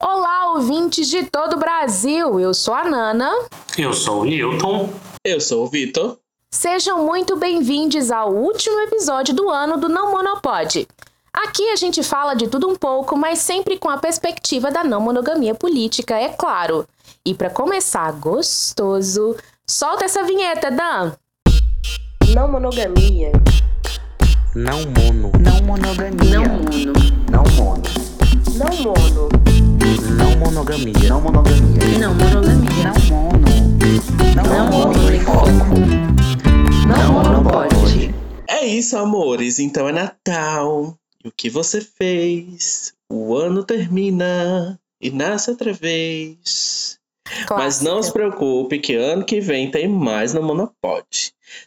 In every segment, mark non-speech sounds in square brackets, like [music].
Olá, ouvintes de todo o Brasil! Eu sou a Nana. Eu sou o Newton. Eu sou o Vitor. Sejam muito bem-vindos ao último episódio do ano do Não Monopode. Aqui a gente fala de tudo um pouco, mas sempre com a perspectiva da não monogamia política, é claro. E para começar gostoso, solta essa vinheta, Dan! Não monogamia. Não mono. Não monogamia. Não mono. Não mono. Não mono. Não monogamia. Não monogamia. Não monogamia. Não mono. Não, Não mono. mono em foco. Não monopode. É isso, amores. Então é Natal. E o que você fez? O ano termina e nasce outra vez. Mas não se preocupe que ano que vem tem mais no Monopod.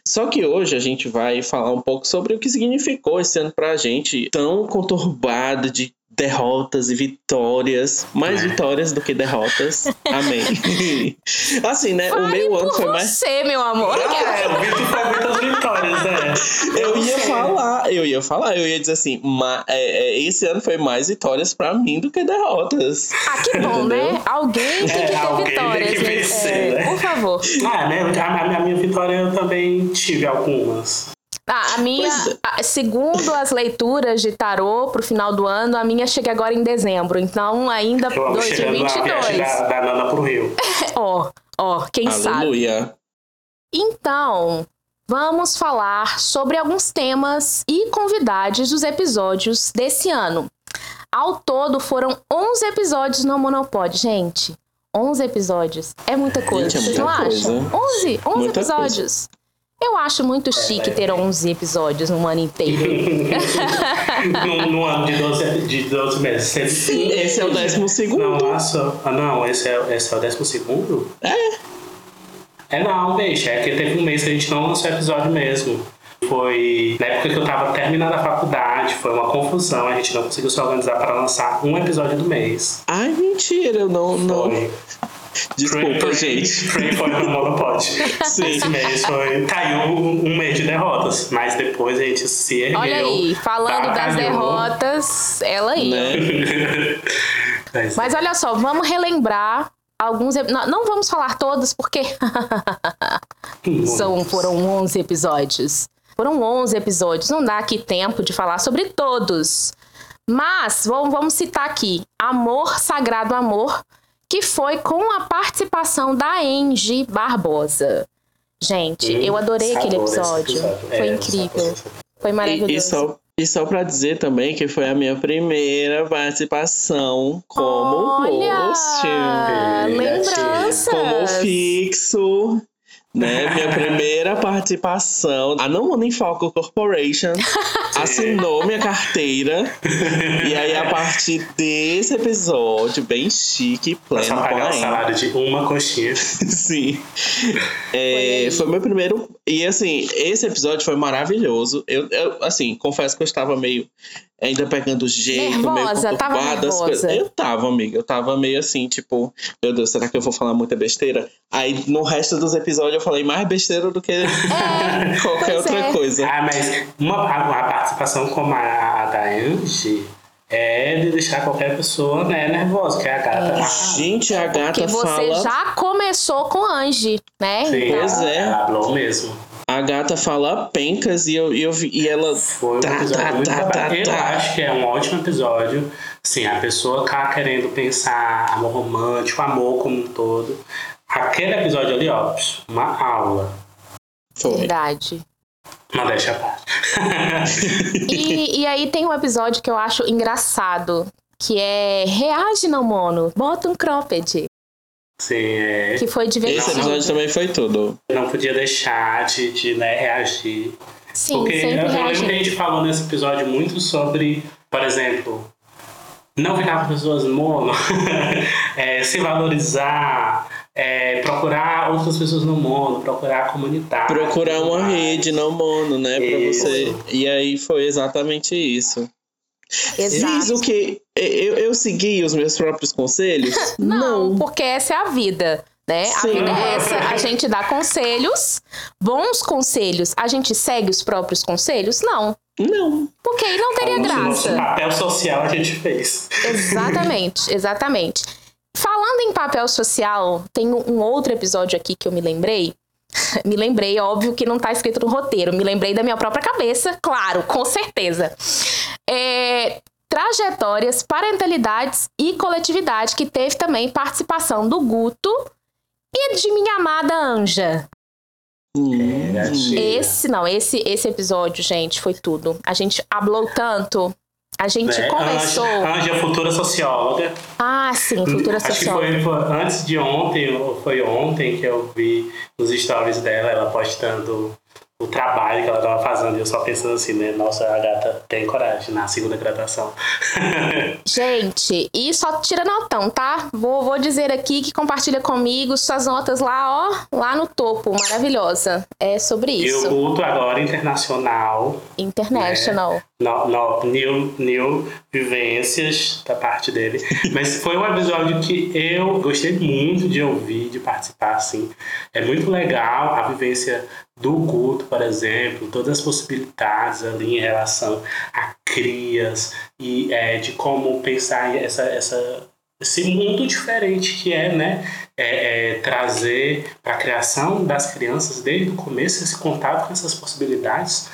Só que hoje a gente vai falar um pouco sobre o que significou esse ano pra gente, tão conturbado de derrotas e vitórias, mais É. vitórias do que derrotas. Amém. [laughs] assim, né? o Fale meu ano foi mais você, meu amor. É, o Vitor foi? Eu ia falar, eu ia falar, eu ia dizer assim, ma- é, é, esse ano foi mais vitórias pra mim do que derrotas. Ah, que bom, Entendeu? né? Alguém tem É, que ter alguém tem vitórias, que né? vencer, É, né? Por favor. Ah, né? A, a minha vitória eu também tive algumas. Ah, a minha, é. a- segundo as leituras de tarô pro final do ano, a minha chega agora em dezembro. Então, ainda Eu amo chegando a viagem 2022. da, da Nana pro Rio. [laughs] Ó, ó, quem sabe. Aleluia. Então, vamos falar sobre alguns temas e convidados dos episódios desse ano. Ao todo, foram 11 episódios no Monopod, gente. 11 episódios. É muita coisa, Gente, é vocês muita não coisa. acham? 11, 11 Muita episódios. Eu acho muito chique ter 11 episódios no ano inteiro. [laughs] no, no ano de 12, de 12 meses. Sim, Esse é o décimo segundo. Não, nossa. Ah, não, esse é, esse é o décimo segundo? É. É não, bicho. É que teve um mês que a gente não lançou episódio mesmo. Foi na época que eu tava terminando a faculdade, foi uma confusão. A gente não conseguiu se organizar para lançar um episódio do mês. Ai, mentira, eu não. não. Foi. Desculpa, gente. Free foi no Monopod. [laughs] Sim. Esse mês foi. Caiu um, um mês de derrotas. Mas depois a gente se ergueu. Olha aí, falando das derrotas, ela aí. Né? [laughs] Mas- Mas olha só, vamos relembrar alguns. Não, vamos falar todos, porque [laughs] são, foram 11 episódios. Foram 11 episódios. Não dá aqui tempo de falar sobre todos. Mas vamos, vamos citar aqui: Amor, Sagrado Amor, que foi com a participação da Angie Barbosa. Gente, eu adorei aquele esse episódio. Foi É, incrível. Foi E, maravilhoso. e só, e só pra dizer também que foi a minha primeira participação como Olha, host. lembranças. Como fixo. Né? Minha primeira participação. A Não Money Foco Corporation [laughs] assinou minha carteira. e aí, a partir desse episódio, bem chique, Pra pleno, pagar o salário de uma coxinha. [laughs] Sim. É, foi meu primeiro. E assim, esse episódio foi maravilhoso. Eu, eu, assim, confesso que eu estava meio. Ainda pegando jeito, Nervosa, meio tava nervosa. Eu tava, amiga. Eu tava meio assim, tipo, meu Deus, será que eu vou falar muita besteira? Aí no resto dos episódios eu falei mais besteira do que [laughs] qualquer pois outra é. coisa. Ah, mas uma, a, a participação como a, a da Angie é de deixar qualquer pessoa né, nervosa, que é a gata. Gente, a gata Porque você fala. já começou com Angie, né? Sim, Então, Pois ela, é. ela falou mesmo. A gata fala pencas e eu, eu vi- e ela. Foi um Tá, episódio tá, muito tá, bacana. tá, Eu tá. acho que é um ótimo episódio. Sim, a pessoa tá querendo pensar amor romântico, amor como um todo. Aquele episódio ali, ó, uma aula. Foi. Verdade. Mas deixa a parte. E, e aí tem um episódio que eu acho engraçado, que é Reage não mono, bota um cropped, Sim, é. que foi Esse divertido. episódio também foi tudo. Eu não podia deixar de, de né, reagir. Sim, Porque eu, sempre eu lembro que a gente falou nesse episódio muito sobre, por exemplo, não ficar com pessoas mono, [laughs] é, se valorizar, é, procurar outras pessoas no mono, procurar a comunidade. Procurar uma mais. rede, não mono, né? Pra Isso. você. E aí foi exatamente isso. Diz Exato. o que eu, eu segui os meus próprios conselhos? [laughs] Não, porque essa é a vida. Né? A Sim. vida é essa, a gente dá conselhos, bons conselhos. A gente segue os próprios conselhos? Não. Não. Porque aí não teria Então, Nosso graça. papel social a gente fez. Exatamente, exatamente. Falando em papel social, tem um outro episódio aqui que eu me lembrei. [laughs] me lembrei, óbvio que não tá escrito no roteiro, me lembrei da minha própria cabeça, claro, com certeza. É, trajetórias, parentalidades e coletividade, que teve também participação do Guto e de minha amada Anja. Hum. Esse, não, esse, esse episódio, gente, foi tudo. A gente hablou tanto, a gente Né? conversou. Anja, Anja, futura socióloga. Ah, sim, futura Acho que socióloga. foi, foi antes de ontem, ou foi ontem que eu vi nos stories dela, ela postando o trabalho que ela estava fazendo. E eu só pensando assim, né? Nossa, a gata tem coragem na segunda graduação. [laughs] Gente, e só tira notão, tá? Vou, vou dizer aqui que compartilha comigo suas notas lá, ó, lá no topo. Maravilhosa. É sobre E o isso. culto agora internacional, International. No, no, new, new vivências da parte dele. [laughs] Mas foi um episódio que eu gostei muito de ouvir, de participar, assim. É muito legal a vivência do culto, por exemplo, todas as possibilidades ali em relação a crias e é, de como pensar essa, essa, esse mundo diferente que é, né? É, é, trazer para a criação das crianças desde o começo esse contato com essas possibilidades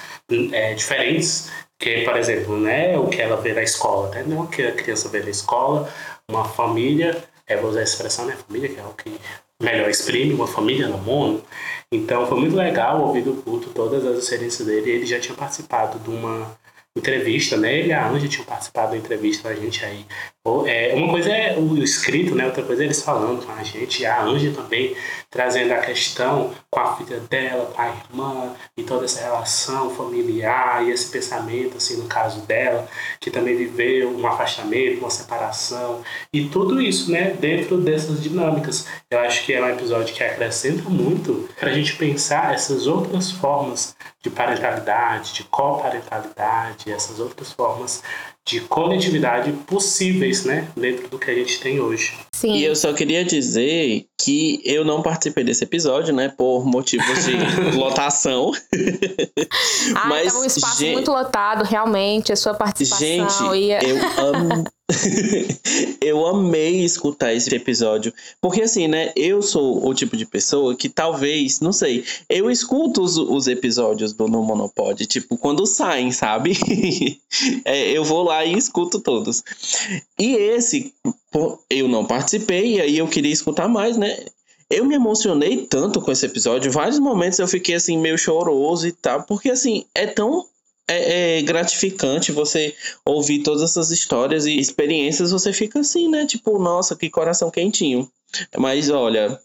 é, diferentes que, por exemplo, né, o que ela vê na escola, né? não o que a criança vê na escola, uma família, é, vou usar a expressão, né, família, que é o que melhor exprime, uma família no mundo. Então foi muito legal ouvir do culto todas as experiências dele. Ele já tinha participado de uma entrevista, né? Ele e a Anja tinham participado da entrevista com a gente aí. É, uma coisa é o escrito, né? Outra coisa é eles falando com a gente. A Anja também trazendo a questão com a filha dela, com a irmã, e toda essa relação familiar e esse pensamento, assim, no caso dela, que também viveu um afastamento, uma separação, e tudo isso, né, dentro dessas dinâmicas. Eu acho que é um episódio que acrescenta muito para a gente pensar essas outras formas de parentalidade, de coparentalidade, essas outras formas de coletividade possíveis, né, dentro do que a gente tem hoje. Sim. E eu só queria dizer que eu não participei desse episódio, né? Por motivos de [laughs] lotação. Ah, mas, tava um espaço gente- muito lotado, realmente, a sua participação. Gente, ia... eu am... [laughs] eu amei escutar esse episódio. Porque assim, né? Eu sou o tipo de pessoa que talvez, não sei, eu escuto os, os episódios do No Monopod, tipo, quando saem, sabe? [laughs] É, eu vou lá e escuto todos. E esse, eu não participei, e aí eu queria escutar mais, né? Eu me emocionei tanto com esse episódio, vários momentos eu fiquei assim, meio choroso e tal, porque assim, é tão é, é gratificante você ouvir todas essas histórias e experiências, você fica assim, né? Tipo, nossa, que coração quentinho. Mas olha,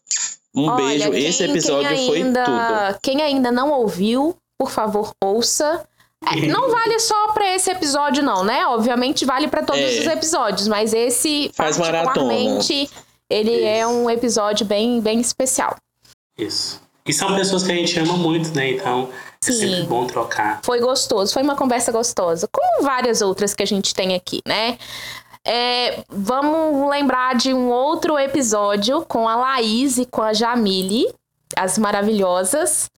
um Olha, beijo. quem- Esse episódio quem foi ainda, tudo. Quem ainda não ouviu, por favor, ouça. É, [laughs] não vale só pra esse episódio, não, né? Obviamente vale pra todos É. os episódios, mas esse, Faz maratona. particularmente, ele é Isso. um episódio bem, bem especial. Isso. E são pessoas que a gente ama muito, né? Então é Sim. sempre bom trocar. Foi gostoso, foi uma conversa gostosa, como várias outras que a gente tem aqui, né? É, vamos lembrar de um outro episódio com a Laís e com a Jamile, as maravilhosas.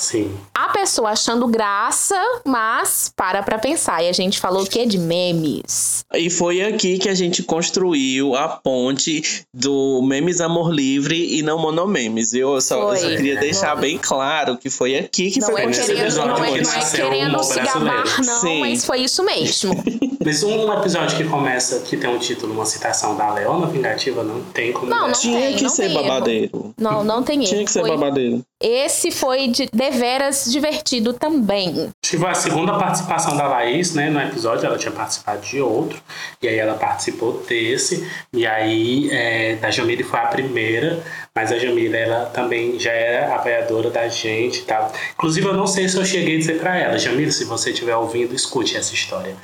Sim. A pessoa achando graça, mas para pra pensar. E a gente falou que é de memes. E foi aqui que a gente construiu a ponte do Memes Amor Livre e não Monomemes. Eu só, eu só queria deixar bem claro que foi aqui que Não foi é querendo, episódio não é, que não é nasceu o querendo se gabar, não, Sim. mas foi isso mesmo. [laughs] Mas um episódio que começa, que tem um título, uma citação da Leona Vingativa, não tem como. Não, não Tinha tem, que não ser tem erro. babadeiro. Não, não tem erro. Tinha que ser Foi- babadeiro. Esse foi de deveras divertido também. Tive a segunda participação da Laís, né, no episódio, ela tinha participado de outro, e aí ela participou desse, e aí é, da Jamile foi a primeira, mas a Jamile, ela também já era apoiadora da gente e tal. Inclusive, eu não sei se eu cheguei a dizer pra ela, Jamile, se você estiver ouvindo, escute essa história.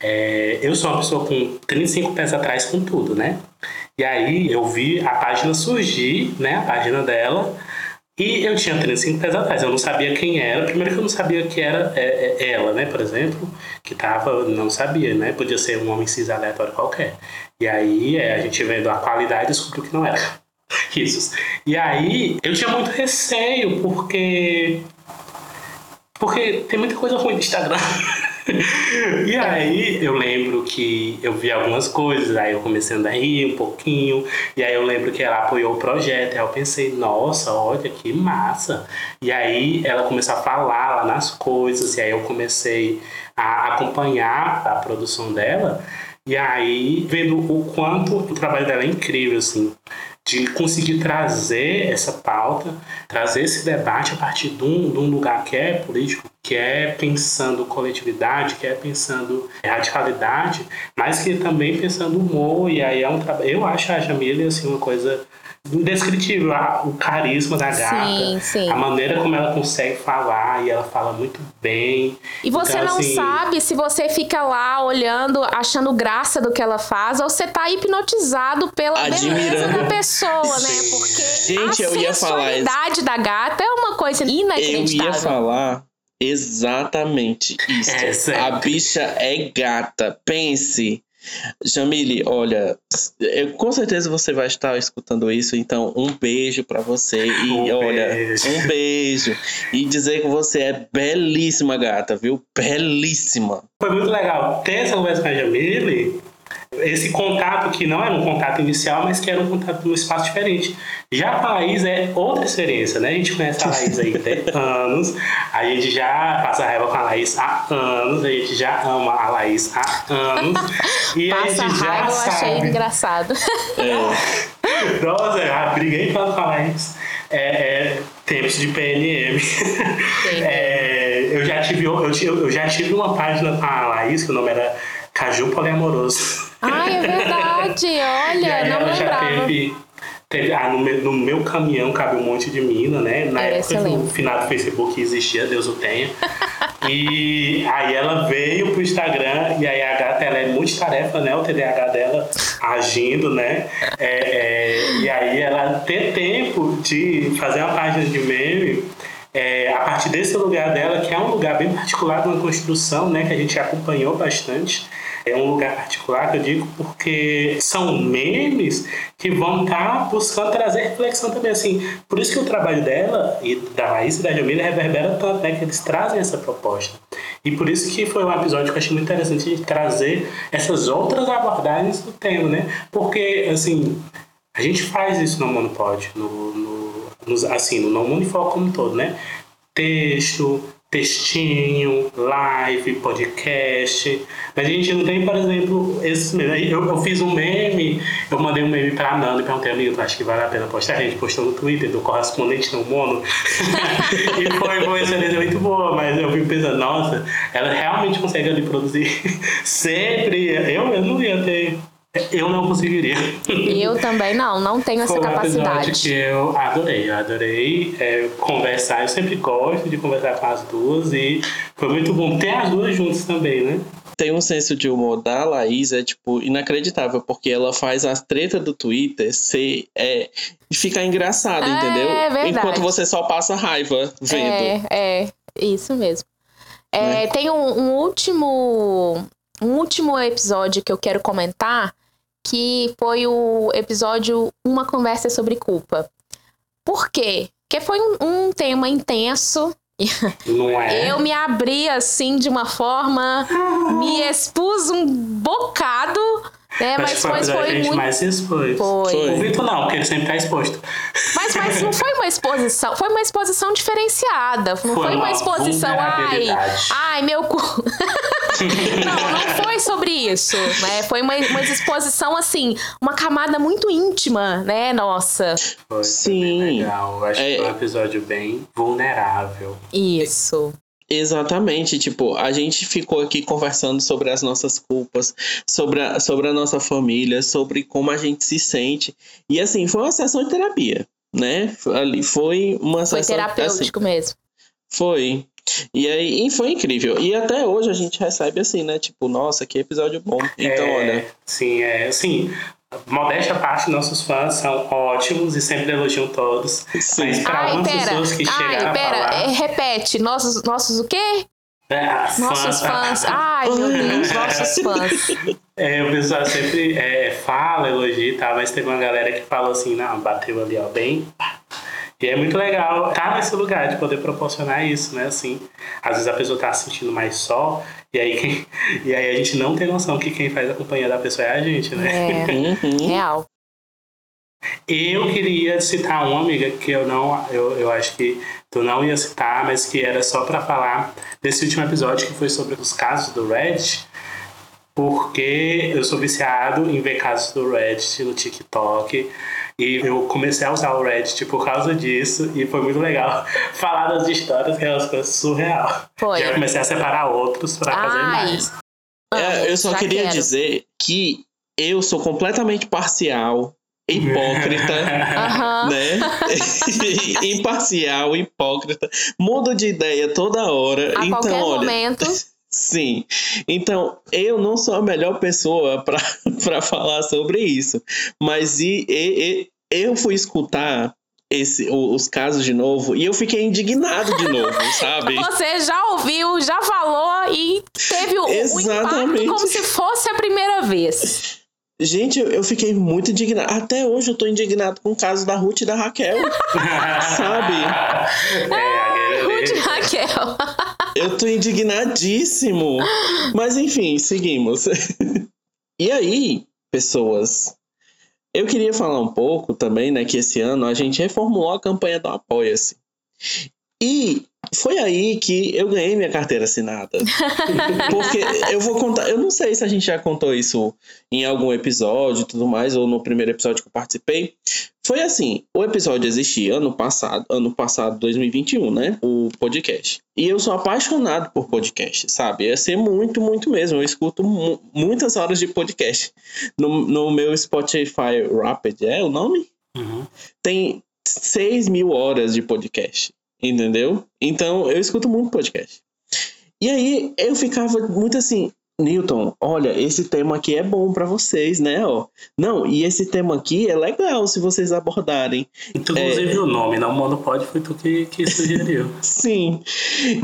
É, eu sou uma pessoa com 35 pés atrás com tudo, né? E aí eu vi a página surgir, né, a página dela, e eu tinha 35 pés atrás, eu não sabia quem era. Primeiro que eu não sabia que era é, é, ela, né, por exemplo, que tava, não sabia, né? Podia ser um homem cis aleatório qualquer. E aí é, a gente vendo a qualidade descobriu que não era. [laughs] Risos. E aí, eu tinha muito receio, porque. Porque tem muita coisa ruim no Instagram. [laughs] e aí eu lembro que eu vi algumas coisas, aí eu comecei a rir um pouquinho, e aí eu lembro que ela apoiou o projeto, aí eu pensei, nossa, olha que massa. E aí ela começou a falar lá nas coisas, e aí eu comecei a acompanhar a produção dela, e aí vendo o quanto o trabalho dela é incrível, assim de conseguir trazer essa pauta, trazer esse debate a partir de um, de um lugar que é político, que é pensando coletividade, que é pensando radicalidade, mas que também pensando humor, e aí é um trabalho. Eu acho a Jamile assim, uma coisa indescritível o carisma da gata, Sim, sim. a maneira como ela consegue falar e ela fala muito bem. E você Então, não assim, sabe se você fica lá olhando, achando graça do que ela faz, ou você tá hipnotizado pela beleza Admirando. da pessoa, né? Porque Gente, a eu ia falar isso. sensualidade da gata é uma coisa Eu inacreditável. ia falar exatamente isso. É, a bicha é gata. Pense. Jamile, olha, eu- com certeza você vai estar escutando isso, então um beijo pra você e Um olha, beijo. um beijo e dizer que você é belíssima gata, viu? Belíssima. Foi muito legal ter essa conversa com a Jamile, esse contato que não era um contato inicial, mas que era um contato num espaço diferente. Já com a Laís é outra experiência, né? A gente conhece a Laís aí tem [laughs] anos, a gente já passa raiva com a Laís há anos, a gente já ama a Laís há anos. E a Passa gente já raiva, eu achei sabe. engraçado. É, [laughs] Nossa, eu briguei tanto com a Laís. É, é, tempos de PNM. [laughs] É, eu, já tive, eu, eu já tive uma página com a Laís, que o nome era Caju Poliamoroso. Ai, é verdade, olha, não ela lembrava. teve. teve ah, no, meu, no meu caminhão cabe um monte de mina, né? Na É, época do final do Facebook existia, Deus o tenha. e aí ela veio pro Instagram e aí a gata ela é multitarefa, né? O TDAH dela agindo, né? É, é, e aí ela ter tempo de fazer uma página de meme é, a partir desse lugar dela, que é um lugar bem particular de uma construção, né? Que a gente acompanhou bastante. É um lugar particular que eu digo porque são memes que vão estar buscando trazer reflexão também, assim. Por isso que o trabalho dela e da Raíssa e da Jamila reverbera tanto, né? Que eles trazem essa proposta. E por isso que foi um episódio que eu achei muito interessante de trazer essas outras abordagens do tema, né? Porque, assim, a gente faz isso no Monopod, no, no, nos- assim, no Não Unifor como um todo, né? Texto, textinho, live, podcast. A gente não tem, por exemplo, esses memes. Eu, eu fiz um meme, eu mandei um meme pra Nanda e perguntei, amigo, tu acha que vale a pena postar? A gente postou no Twitter do correspondente não mono. [laughs] e foi uma experiência muito boa, mas eu fico pensando, nossa, ela realmente consegue ali produzir [laughs] sempre. Eu, eu não ia ter. Eu não conseguiria. Eu também não, não tenho essa Foi um capacidade. que eu adorei, eu adorei é, conversar. Eu sempre gosto de conversar com as duas e foi muito bom ter as duas juntas também, né? tem um senso de humor da Laís, é tipo inacreditável, porque ela faz as tretas do Twitter ser. É, ficar engraçada, É, entendeu? verdade. Enquanto você só passa raiva vendo. É, é, isso mesmo. É, Né? Tem um, um último um último episódio que eu quero comentar, que foi o episódio Uma Conversa sobre Culpa. Por quê? Porque foi um, um tema intenso. Não é? Eu me abri assim de uma forma, me expus um bocado, Acho Mas que foi gente muito. mais se expôs. Foi. Foi. O Vitor não, porque ele sempre tá exposto. Mas, mas não foi uma exposição, foi uma exposição diferenciada. Não Foi foi, uma uma exposição, ai, ai, meu cu. [laughs] não, não foi sobre isso, né? Foi uma, uma exposição, assim, uma camada muito íntima, né, nossa. Foi, Sim. Legal. Eu acho É. que foi um episódio bem vulnerável. Isso. Exatamente, tipo, a gente ficou aqui conversando sobre as nossas culpas, sobre a, sobre a nossa família, sobre como a gente se sente. E assim, foi uma sessão de terapia, né? Ali foi uma Foi sessão. assim, terapêutico mesmo. Foi. E aí e foi incrível. E até hoje a gente recebe assim, né? Tipo, nossa, que episódio bom. Então, É, olha. Sim, é assim. Modéstia à parte, nossos fãs são ótimos e sempre elogiam todos. Sim. Mas para algumas pera. pessoas que chegaram Ai, a pera. falar... é, repete. Nossos, nossos o quê? É, Nossos fã- fãs. [laughs] Ai, meu Deus, nossos [laughs] fãs. É, o pessoal sempre é, fala, elogia e tal, mas teve uma galera que falou assim, não, bateu ali, ó, bem. pá. E é muito legal estar nesse lugar de poder proporcionar isso, né? Assim, às vezes a pessoa tá se sentindo mais só, e aí, quem- [laughs] e aí a gente não tem noção que quem faz a companhia da pessoa é a gente, né? É, Uhum. real. Eu queria citar uma amiga que eu não, eu, eu acho que tu não ia citar, mas que era só pra falar desse último episódio que foi sobre os casos do Reddit, porque eu sou viciado em ver casos do Reddit no TikTok. E eu comecei a usar o Reddit por causa disso, e foi muito legal [laughs] falar das histórias, que é uma coisa surreal. Foi. E eu comecei a separar outros pra fazer Ai. mais. É, eu só Já queria quero. dizer que eu sou completamente parcial, hipócrita. [laughs] Né? [laughs] Imparcial, hipócrita, mudo de ideia toda hora. A então, qualquer olha, momento. Sim. Então, eu não sou a melhor pessoa para [laughs] falar sobre isso. Mas e, e- e- eu fui escutar esse, os casos de novo e eu fiquei indignado de novo, [laughs] sabe? Você já ouviu, já falou e teve o, o impacto Exatamente. como se fosse a primeira vez. Gente, eu, fiquei muito indignado. Até hoje eu tô indignado com o caso da Ruth e da Raquel. [laughs] Sabe? É, Ruth Guerreira. Raquel. Eu tô indignadíssimo. Mas enfim, seguimos. [laughs] e aí, pessoas, eu queria falar um pouco também, né, que esse ano a gente reformulou a campanha do Apoia-se. E foi aí que eu ganhei minha carteira assinada. [laughs] Porque eu vou contar, eu não sei se a gente já contou isso em algum episódio e tudo mais, ou no primeiro episódio que eu participei. Foi assim, o episódio existia ano passado, ano passado, 2021, né? O podcast. E eu sou apaixonado por podcast, sabe? É ser muito, muito mesmo. Eu escuto mu- muitas horas de podcast. No, no meu Spotify Rapid, é o nome? Uhum. Tem 6 mil horas de podcast, entendeu? Então eu escuto muito podcast. E aí eu ficava muito assim, Newton, olha, esse tema aqui é bom pra vocês, né? Ó, não, e esse tema aqui é legal se vocês abordarem. Inclusive É. o nome, não monopode foi tu que, que sugeriu. [laughs] Sim.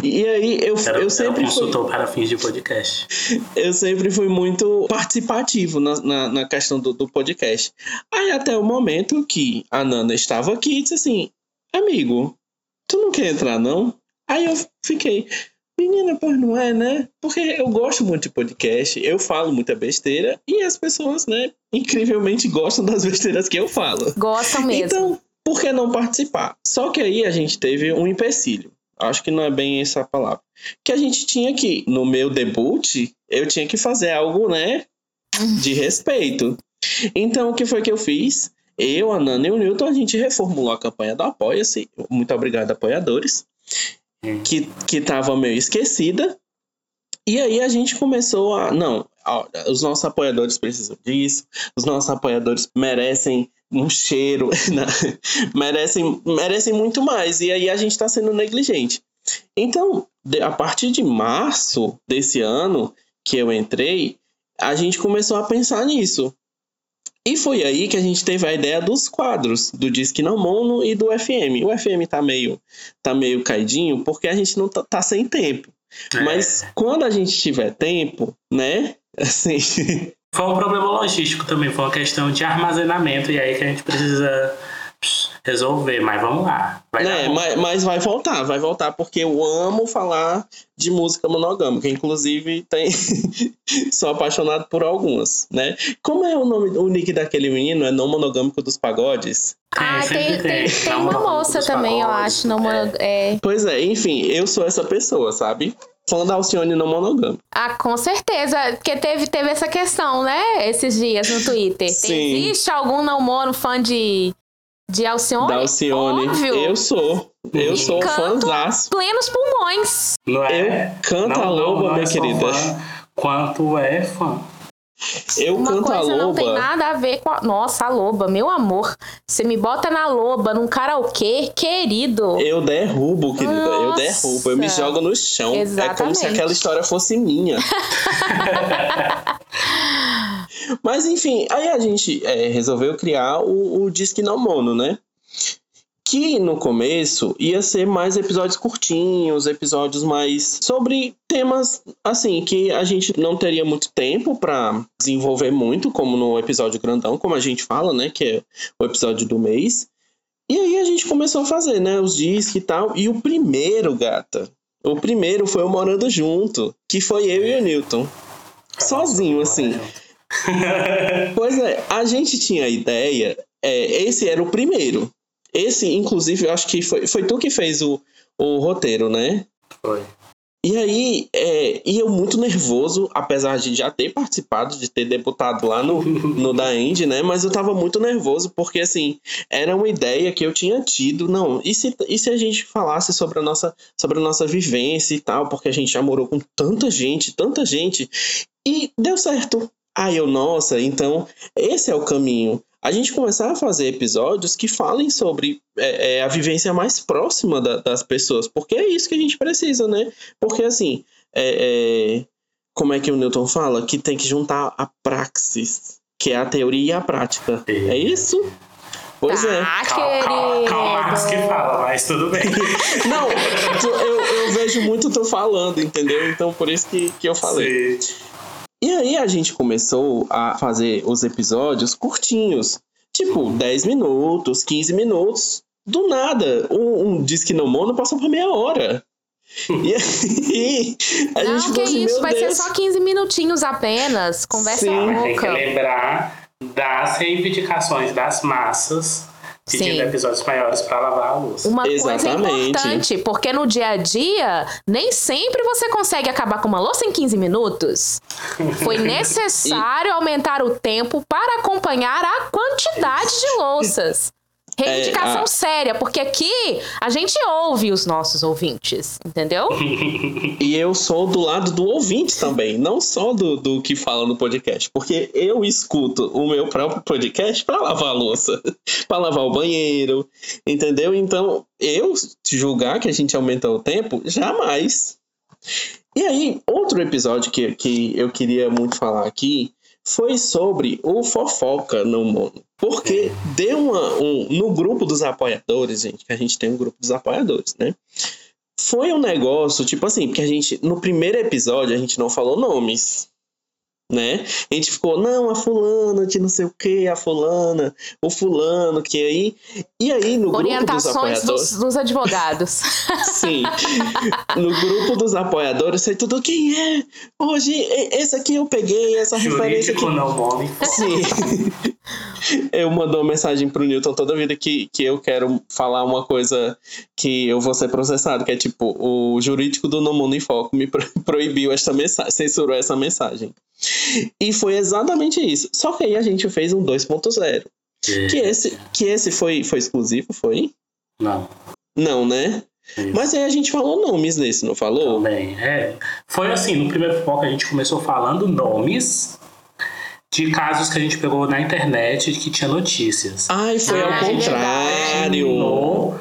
E aí eu, Era, eu era sempre fui, consultor para fins de podcast. eu sempre fui muito participativo na, na, na questão do, do podcast. Aí até o momento que a Nana estava aqui e disse assim, amigo, tu não quer entrar não? Aí eu fiquei, menina, pois não é, né? Porque eu gosto muito de podcast, eu falo muita besteira e as pessoas, né, incrivelmente gostam das [laughs] besteiras que eu falo. Gostam mesmo. Então, por que não participar? Só que aí a gente teve um empecilho. Acho que não é bem essa a palavra. Que a gente tinha que, no meu debut, eu tinha que fazer algo, né, de respeito. Então, o que foi que eu fiz? Eu, a Nana e o Newton, a gente reformulou a campanha do Apoia-se. Muito obrigado, apoiadores. Hum. Que, que tava meio esquecida. E aí a gente começou a. Não, os nossos apoiadores precisam disso. Os nossos apoiadores merecem um cheiro, [laughs] né? merecem, merecem muito mais. E aí a gente está sendo negligente. Então, a partir de março desse ano que eu entrei, a gente começou a pensar nisso. E foi aí que a gente teve a ideia dos quadros, do Disque Não Mono e do FM. O FM tá meio, tá meio caidinho porque a gente não tá, tá sem tempo. É. Mas quando a gente tiver tempo, né? [laughs] Assim, Foi um problema logístico também, foi uma questão de armazenamento, e aí que a gente precisa resolver, mas vamos lá. Vai né, bom. mas, mas vai voltar, vai voltar, porque eu amo falar de música monogâmica, inclusive tem [laughs] sou apaixonado por algumas, né? Como é o nome, o nick daquele menino? É não monogâmico dos pagodes? Ah, tem, tem, tem Não uma moça também, eu pagodes, acho. Não, mono- é. Pois é, enfim, eu sou essa pessoa, sabe? Fã da Alcione não monogâmica. Ah, com certeza. Porque teve, teve essa questão, né? Esses dias no Twitter. Sim. Existe algum não moro fã de, de Alcione? Da Alcione, Óbvio. eu sou. Eu E sou fãzaço. Plenos pulmões. Não é? Eu canto a loba, é minha só querida. fã quanto é fã. Eu Uma canto a coisa não tem loba. nada a ver com a... Nossa, a loba, meu amor. Você me bota na loba, num karaokê, querido. Eu derrubo, querida. Eu Nossa. derrubo. Eu me jogo no chão. É como se Exatamente. aquela história fosse minha. [laughs] Mas enfim, aí a gente é, resolveu criar o, o Disque Não Mono, né? que no começo ia ser mais episódios curtinhos, episódios mais sobre temas assim que a gente não teria muito tempo para desenvolver muito, como no episódio grandão, como a gente fala, né, que é o episódio do mês. E aí a gente começou a fazer, né, os discos e tal. E o primeiro, gata, o primeiro foi o Morando Junto, que foi eu e o Newton. Sozinho, assim. [laughs] pois é, a gente tinha a ideia, é, esse era o primeiro. Esse, inclusive, eu acho que foi, foi tu que fez o, o roteiro, né? Foi. E aí, é, e eu muito nervoso, apesar de já ter participado, de ter debutado lá no, [laughs] no da End, né? Mas eu tava muito nervoso, porque assim, era uma ideia que eu tinha tido. Não, e se, e se a gente falasse sobre a, nossa, sobre a nossa vivência e tal, porque a gente já morou com tanta gente, tanta gente, e deu certo. Aí eu, nossa, então esse é o caminho a gente começar a fazer episódios que falem sobre é, é, a vivência mais próxima da, das pessoas, porque é isso que a gente precisa, né? Porque assim, é, é como é que o Newton fala? Que tem que juntar a praxis, que é a teoria e a prática. É isso? Pois tá, é. querido. Calma, Marcos que fala, mas tudo bem. [laughs] Não, eu, eu vejo muito tu falando, entendeu? Então por isso que, que eu falei. Sim. E aí a gente começou a fazer os episódios curtinhos, tipo 10 minutos, 15 minutos. Do nada, um, um Disque No Mono passou por meia hora. E aí, a Não, gente que falou assim, isso, meu vai Deus. ser só 15 minutinhos apenas. Conversa Sim. Tem que pouca. lembrar das reivindicações das massas pedindo Sim. episódios maiores para lavar a luz. Uma coisa Exatamente. importante, porque no dia a dia, nem sempre você consegue acabar com uma louça em 15 minutos. Foi [laughs] necessário aumentar o tempo para acompanhar a quantidade de louças. Reivindicação É, a- séria, porque aqui a gente ouve os nossos ouvintes, entendeu? [laughs] E eu sou do lado do ouvinte também, não só do, do que fala no podcast, porque eu escuto o meu próprio podcast para lavar a louça, [laughs] para lavar o banheiro, entendeu? Então, eu julgar que a gente aumentou o tempo, jamais. E aí, outro episódio que, que eu queria muito falar aqui foi sobre o fofoca no mono. Porque deu uma. Um, no grupo dos apoiadores, gente, que a gente tem um grupo dos apoiadores, né? Foi um negócio, tipo assim, porque a gente, no primeiro episódio, a gente não falou nomes. Né? A gente ficou, não, a fulana de não sei o que, a fulana, o fulano, que aí. E aí, no grupo dos Orientações apoiadores. dos, dos advogados. [laughs] Sim. No grupo dos apoiadores, foi tudo quem é. Hoje, esse aqui eu peguei, essa referência Jurídico aqui. não nome. Sim. [laughs] eu mando uma mensagem pro Newton toda vida que, que eu quero falar uma coisa que eu vou ser processado, que é tipo, o jurídico do Nomo Unifoco me pro- proibiu esta mensagem, censurou essa mensagem. E foi exatamente isso. Só que aí a gente fez um 2.0. Que esse, que esse foi, foi exclusivo, foi? Não. Não, né? Isso. Mas aí a gente falou nomes nesse, não falou? Também, é. Foi assim, no primeiro foco a gente começou falando nomes de casos que a gente pegou na internet que tinha notícias. Ai, foi Ah, ao é contrário. Terminou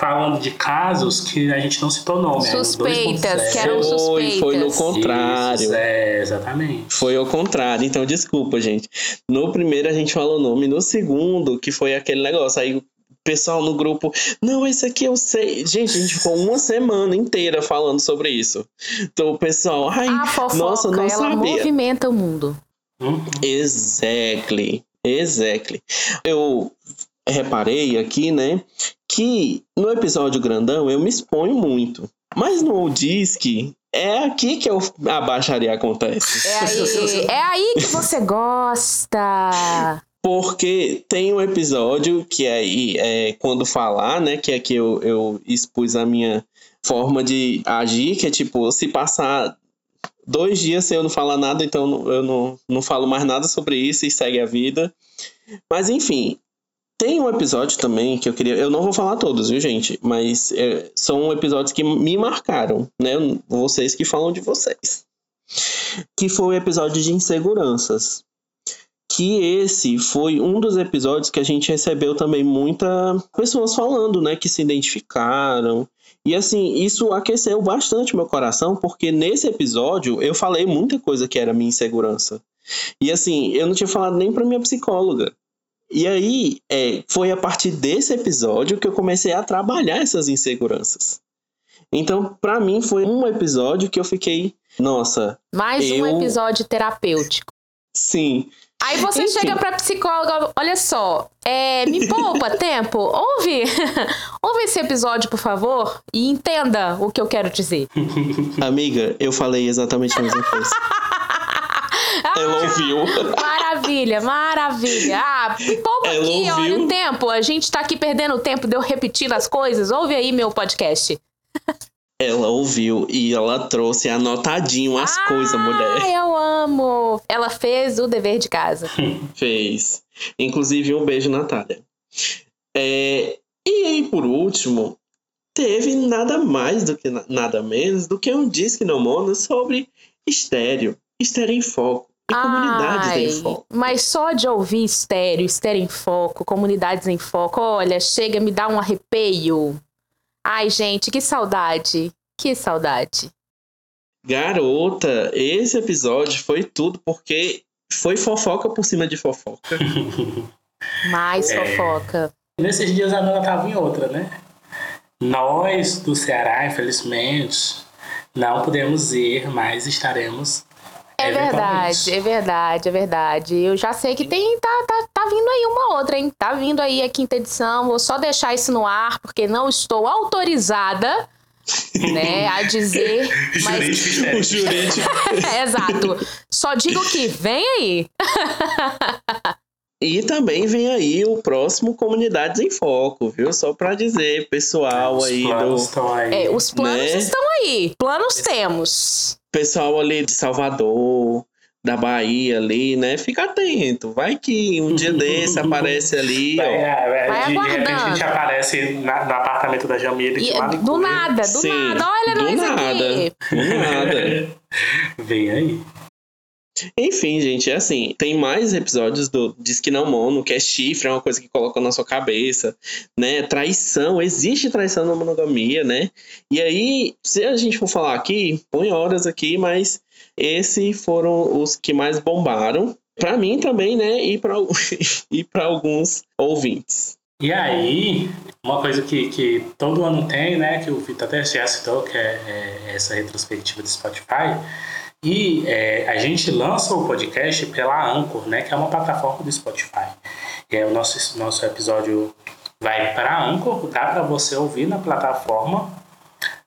falando de casos que a gente não citou nome. o Suspeitas, 2.0. que eram Foi, foi no suspeitas. contrário. Isso, é, exatamente. Foi ao contrário, então desculpa, gente. No primeiro a gente falou nome, no segundo, que foi aquele negócio, aí o pessoal no grupo, não, esse aqui eu sei. Gente, a gente ficou uma semana inteira falando sobre isso. Então o pessoal, ai, A fofoca, nossa, não ela sabia. movimenta o mundo. Uhum. Exactly, exactly. Eu reparei aqui, né, que no episódio grandão eu me exponho muito. Mas no Disque, é aqui que eu, a baixaria acontece. É aí, [laughs] é aí que você gosta. Porque tem um episódio que aí é quando falar, né? Que é que eu, eu expus a minha forma de agir, que é tipo, se passar dois dias sem eu não falar nada, então eu não, não falo mais nada sobre isso e segue a vida. Mas enfim, tem um episódio também que eu queria. Eu não vou falar todos, viu, gente? Mas é, são episódios que me marcaram, né? Vocês que falam de vocês. Que foi o episódio de inseguranças que esse foi um dos episódios que a gente recebeu também muitas pessoas falando, né, que se identificaram. E assim, isso aqueceu bastante meu coração, porque nesse episódio eu falei muita coisa que era minha insegurança. E assim, eu não tinha falado nem pra minha psicóloga. E aí, é, foi a partir desse episódio que eu comecei a trabalhar essas inseguranças. Então, pra mim, foi um episódio que eu fiquei, nossa, Mais um Eu- episódio terapêutico. sim. Aí você Enfim. chega pra psicóloga, olha só, é, me poupa [laughs] tempo, ouve, [laughs] ouve esse episódio, por favor, e entenda o que eu quero dizer. Amiga, eu falei exatamente a mesma coisa. [laughs] Ela ouviu. Maravilha, maravilha. Ah, poupa Ela aqui, olha ouviu. o tempo. A gente tá aqui perdendo o tempo de eu repetindo as coisas. Ouve aí meu podcast. Ela ouviu e ela trouxe anotadinho as coisas, mulher. Ai, eu amo. Ela fez o dever de casa. [laughs] Fez. Inclusive, um beijo, Natália. É, E aí, por último, teve nada mais do que na- nada menos do que um disque no mono sobre estéreo, estéreo em foco e comunidades Ai, em foco. Mas só de ouvir estéreo, estéreo em foco, comunidades em foco, olha, chega, me dá um arrepio. Ai, gente, que saudade. Que saudade. Garota, esse episódio foi tudo porque foi fofoca por cima de fofoca. [laughs] Mais É. fofoca. Nesses dias a Nana tava em outra, né? Nós do Ceará, infelizmente, não podemos ir, mas estaremos. É eventualmente. verdade, é verdade, é verdade. Eu já sei que tem, tá, tá, tá vindo aí uma outra, hein? Tá vindo aí a quinta edição. Vou só deixar isso no ar, porque não estou autorizada, [laughs] né, a dizer. Mas... [laughs] O jurídico. [laughs] Exato. Só digo que vem aí. E também vem aí o próximo Comunidades em Foco, viu? Só pra dizer, pessoal Os aí do planos estão aí. É, os planos Né? estão aí. Planos temos. Pessoal ali de Salvador, da Bahia ali, né? Fica atento. Vai que um dia [laughs] desse aparece ali, Vai, ó. é, Vai de, de repente a gente aparece na- no apartamento da Jamila E, de do nada, do Sim, nada. Olha do nós nada. aqui. Do nada. [laughs] Vem aí. Enfim, gente, é assim, tem mais episódios do Diz que não mono, que é chifre, é uma coisa que coloca na sua cabeça, né? Traição, existe traição na monogamia, né? E aí, se a gente for falar aqui, põe horas aqui, mas esses foram os que mais bombaram. Pra mim também, né? E pra, [laughs] e pra alguns ouvintes. E aí, uma coisa que, que todo ano tem, né, que o Vitor até já citou, que é, é essa retrospectiva do Spotify. E é, a gente lança o podcast pela Anchor, né, que é uma plataforma do Spotify. E aí o nosso, nosso episódio vai para Anchor, dá para você ouvir na plataforma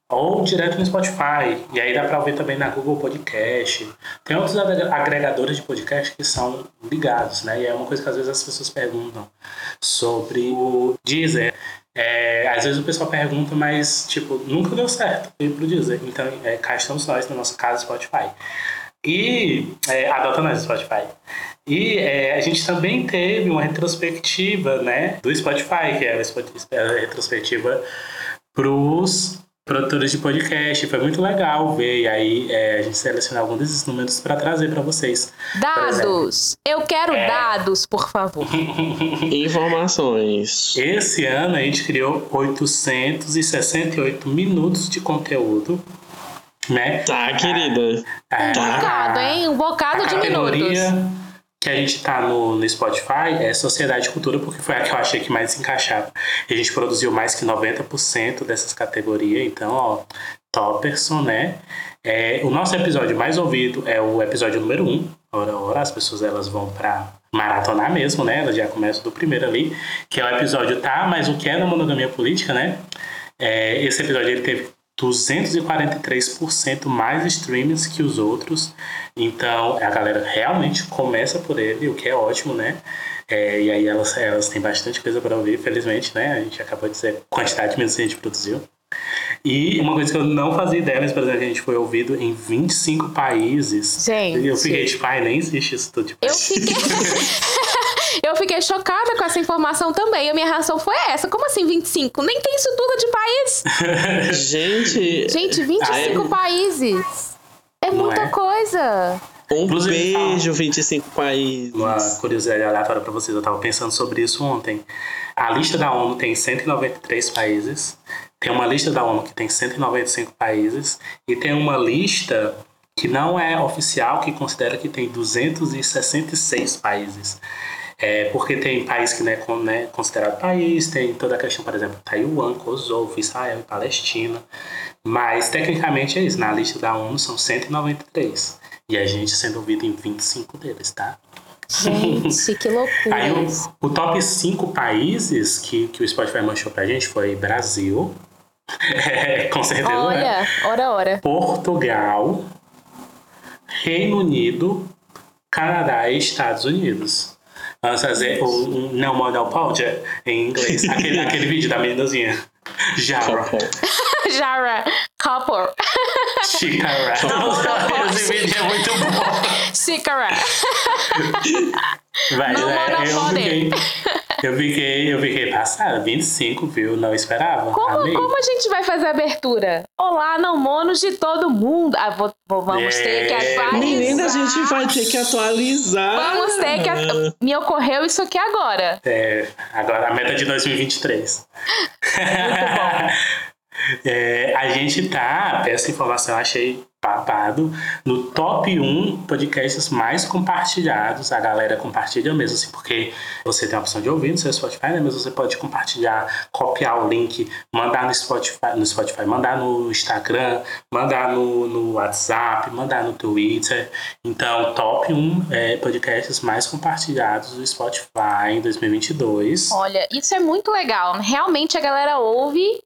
ou direto no Spotify. E aí dá para ouvir também na Google Podcast. Tem outros agrega- agregadores de podcast que são ligados, né? E é uma coisa que às vezes as pessoas perguntam sobre o Deezer. É, às vezes o pessoal pergunta, mas tipo, nunca deu certo ir pro Deezer. Então, é, cá estamos nós, no nosso caso, Spotify. E é, adota nós, Spotify. E é, a gente também teve uma retrospectiva, né, do Spotify, que é a a retrospectiva pros produtores de podcast. Foi muito legal ver. E aí é, a gente selecionou alguns desses números para trazer para vocês. Dados. Eu quero É. dados, por favor. [laughs] Informações. Esse ano a gente criou 868 minutos de conteúdo, né? Tá, querida. É, Um bocado, hein? Um bocado a de minutos. Que a gente tá no, no Spotify é Sociedade e Cultura, porque foi a que eu achei que mais encaixava. E a gente produziu mais que 90% dessas categorias, então, ó, Topperson, né? É, o nosso episódio mais ouvido é o episódio número 1. Ora, ora, as pessoas elas vão pra maratonar mesmo, né? Elas já começam do primeiro ali, que é o episódio Tá, mas o que é da monogamia política, né? É, esse episódio ele teve 243% mais streams que os outros. Então a galera realmente começa por ele, o que é ótimo, né? É, e aí elas, elas têm bastante coisa para ouvir, felizmente, né? A gente acabou de dizer quantidade de minutos que a gente produziu. E uma coisa que eu não fazia ideia, mas, por exemplo, a gente foi ouvido em 25 países. Gente. Eu fiquei tipo, ai, nem existe isso tudo. Tipo, Eu fiquei. [laughs] [laughs] Eu fiquei chocada com essa informação também. A minha reação foi essa. Como assim 25? Nem tem isso tudo de país. [laughs] Gente, Gente, 25 Ah, é? países. É muita é? coisa. um Inclusive, beijo, 25 países. Uma curiosidade aleatória para vocês, eu estava pensando sobre isso ontem. A lista da ONU tem 193 países, tem uma lista da ONU que tem 195 países, e tem uma lista que não é oficial, que considera que tem 266 países. É, porque tem país que não é, con- não é considerado país, tem toda a questão, por exemplo, Taiwan, Kosovo, Israel e Palestina. Mas, tecnicamente, é isso. Na lista da ONU são 193. E a gente sendo ouvido em 25 deles, tá? Gente, que loucura. Aí o, o top 5 países que, que o Spotify manchou pra gente foi Brasil, [laughs] é, com certeza, né? Olha, ora, ora. Portugal, Reino Unido, Canadá e Estados Unidos. Vamos fazer o um, não model powder em inglês. [laughs] Aquele, aquele vídeo da meninazinha. Jara. [laughs] Jara, couple, Chicara. Esse vídeo é muito bom. Shikara. Vai, Não né? eu, fiquei, eu fiquei. Eu fiquei passada. 25, viu? Não esperava. Como, Amei. como a gente vai fazer a abertura? Olá, não monos de todo mundo. Ah, vou, vou- vamos ter que É. atualizar. Menina, a gente vai ter que atualizar. Vamos ter que. atu- Me ocorreu isso aqui agora. É, agora a meta de 2023. [laughs] É, a gente tá, essa informação eu achei babado, no top 1 podcasts mais compartilhados. A galera compartilha mesmo, assim, porque você tem a opção de ouvir no seu Spotify, né? Mas você pode compartilhar, copiar o link, mandar no Spotify, no Spotify, mandar no Instagram, mandar no, no WhatsApp, mandar no Twitter. Então, top 1 é, podcasts mais compartilhados do Spotify em 2022. Olha, isso é muito legal. Realmente a galera ouve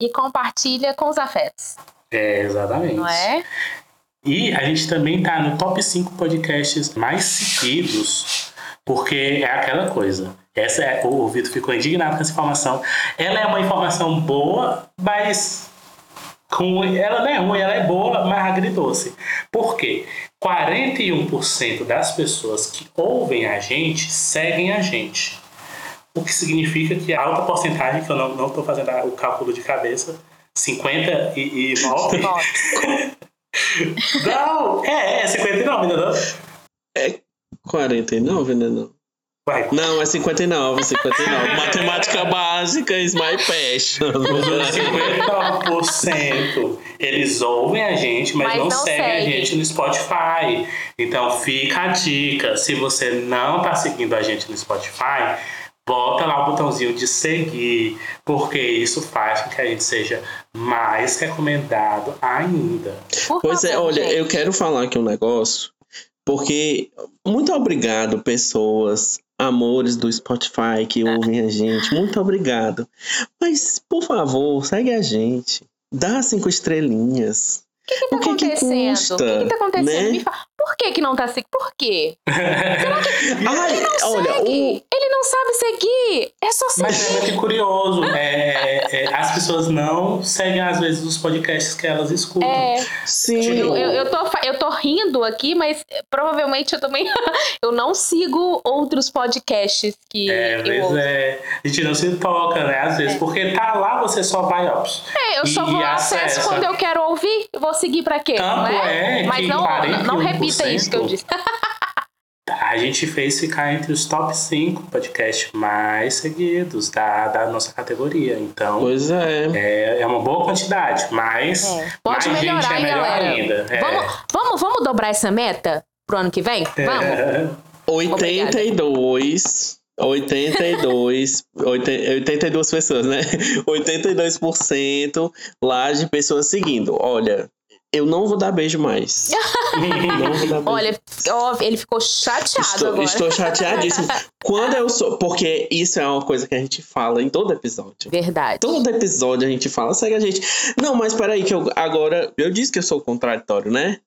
e compartilha com os afetos, É, exatamente. não é? E a gente também tá no top 5 podcasts mais seguidos, porque é aquela coisa. Essa é, o Vitor ficou indignado com essa informação. Ela é uma informação boa, mas com, ela não é ruim, ela é boa, mas agridoce. Por quê? 41% das pessoas que ouvem a gente seguem a gente. O que significa que a alta porcentagem, que eu não estou fazendo o cálculo de cabeça, 59 Ó, [laughs] não, é, é 59, não é? 49, né? Não. Vai. Não, é 59, 59. [laughs] Matemática básica is my passion. Os 59% eles ouvem a gente, mas, Mas não, não seguem a seguem. gente no Spotify. Então fica a dica: se você não tá seguindo a gente no Spotify, bota lá o botãozinho de seguir, porque isso faz com que a gente seja mais recomendado ainda. por Pois é, olha, gente. eu quero falar aqui um negócio, porque muito obrigado, pessoas, amores do Spotify que ouvem a gente, muito obrigado. Mas, por favor, segue a gente, dá cinco estrelinhas. O que, que tá o que que acontecendo? custa, o que, que tá acontecendo? né? Me fala. Por que, que não tá seguindo? Por quê? Ai, [laughs] olha, Segue! o, Ele não sabe seguir! É só Mas é seguir! muito curioso. é, é, as pessoas não seguem, às vezes, os podcasts que elas escutam. É, sim, eu, eu, eu tô, eu tô rindo aqui, mas provavelmente eu também [laughs] eu não sigo outros podcasts que É, eu às vezes ouço. é, a gente não se toca, né? Às vezes, porque tá lá, você só vai, ó. É, eu só e vou acesso quando eu quero ouvir. Vou seguir pra quê? Tanto não é? é Mas que não, não 41% repita isso que eu disse. A gente fez ficar entre os top 5 podcasts mais seguidos da, da nossa categoria. Então, pois é. é, é uma boa quantidade, mas É, Pode mais melhorar, gente é melhor galera? ainda. É. Vamos, vamos, vamos dobrar essa meta pro ano que vem? Vamos? É. 82. 82, 82 pessoas, né? [laughs] 82% lá de pessoas seguindo. Olha, eu não vou dar beijo mais. [laughs] Não vou dar beijo. Olha, ó, ele ficou chateado Estou, agora. estou chateadíssimo. Quando eu sou. Porque isso é uma coisa que a gente fala em todo episódio. Verdade. Todo episódio a gente fala, segue a gente. Não, mas peraí, que eu agora. Eu disse que eu sou contraditório, né?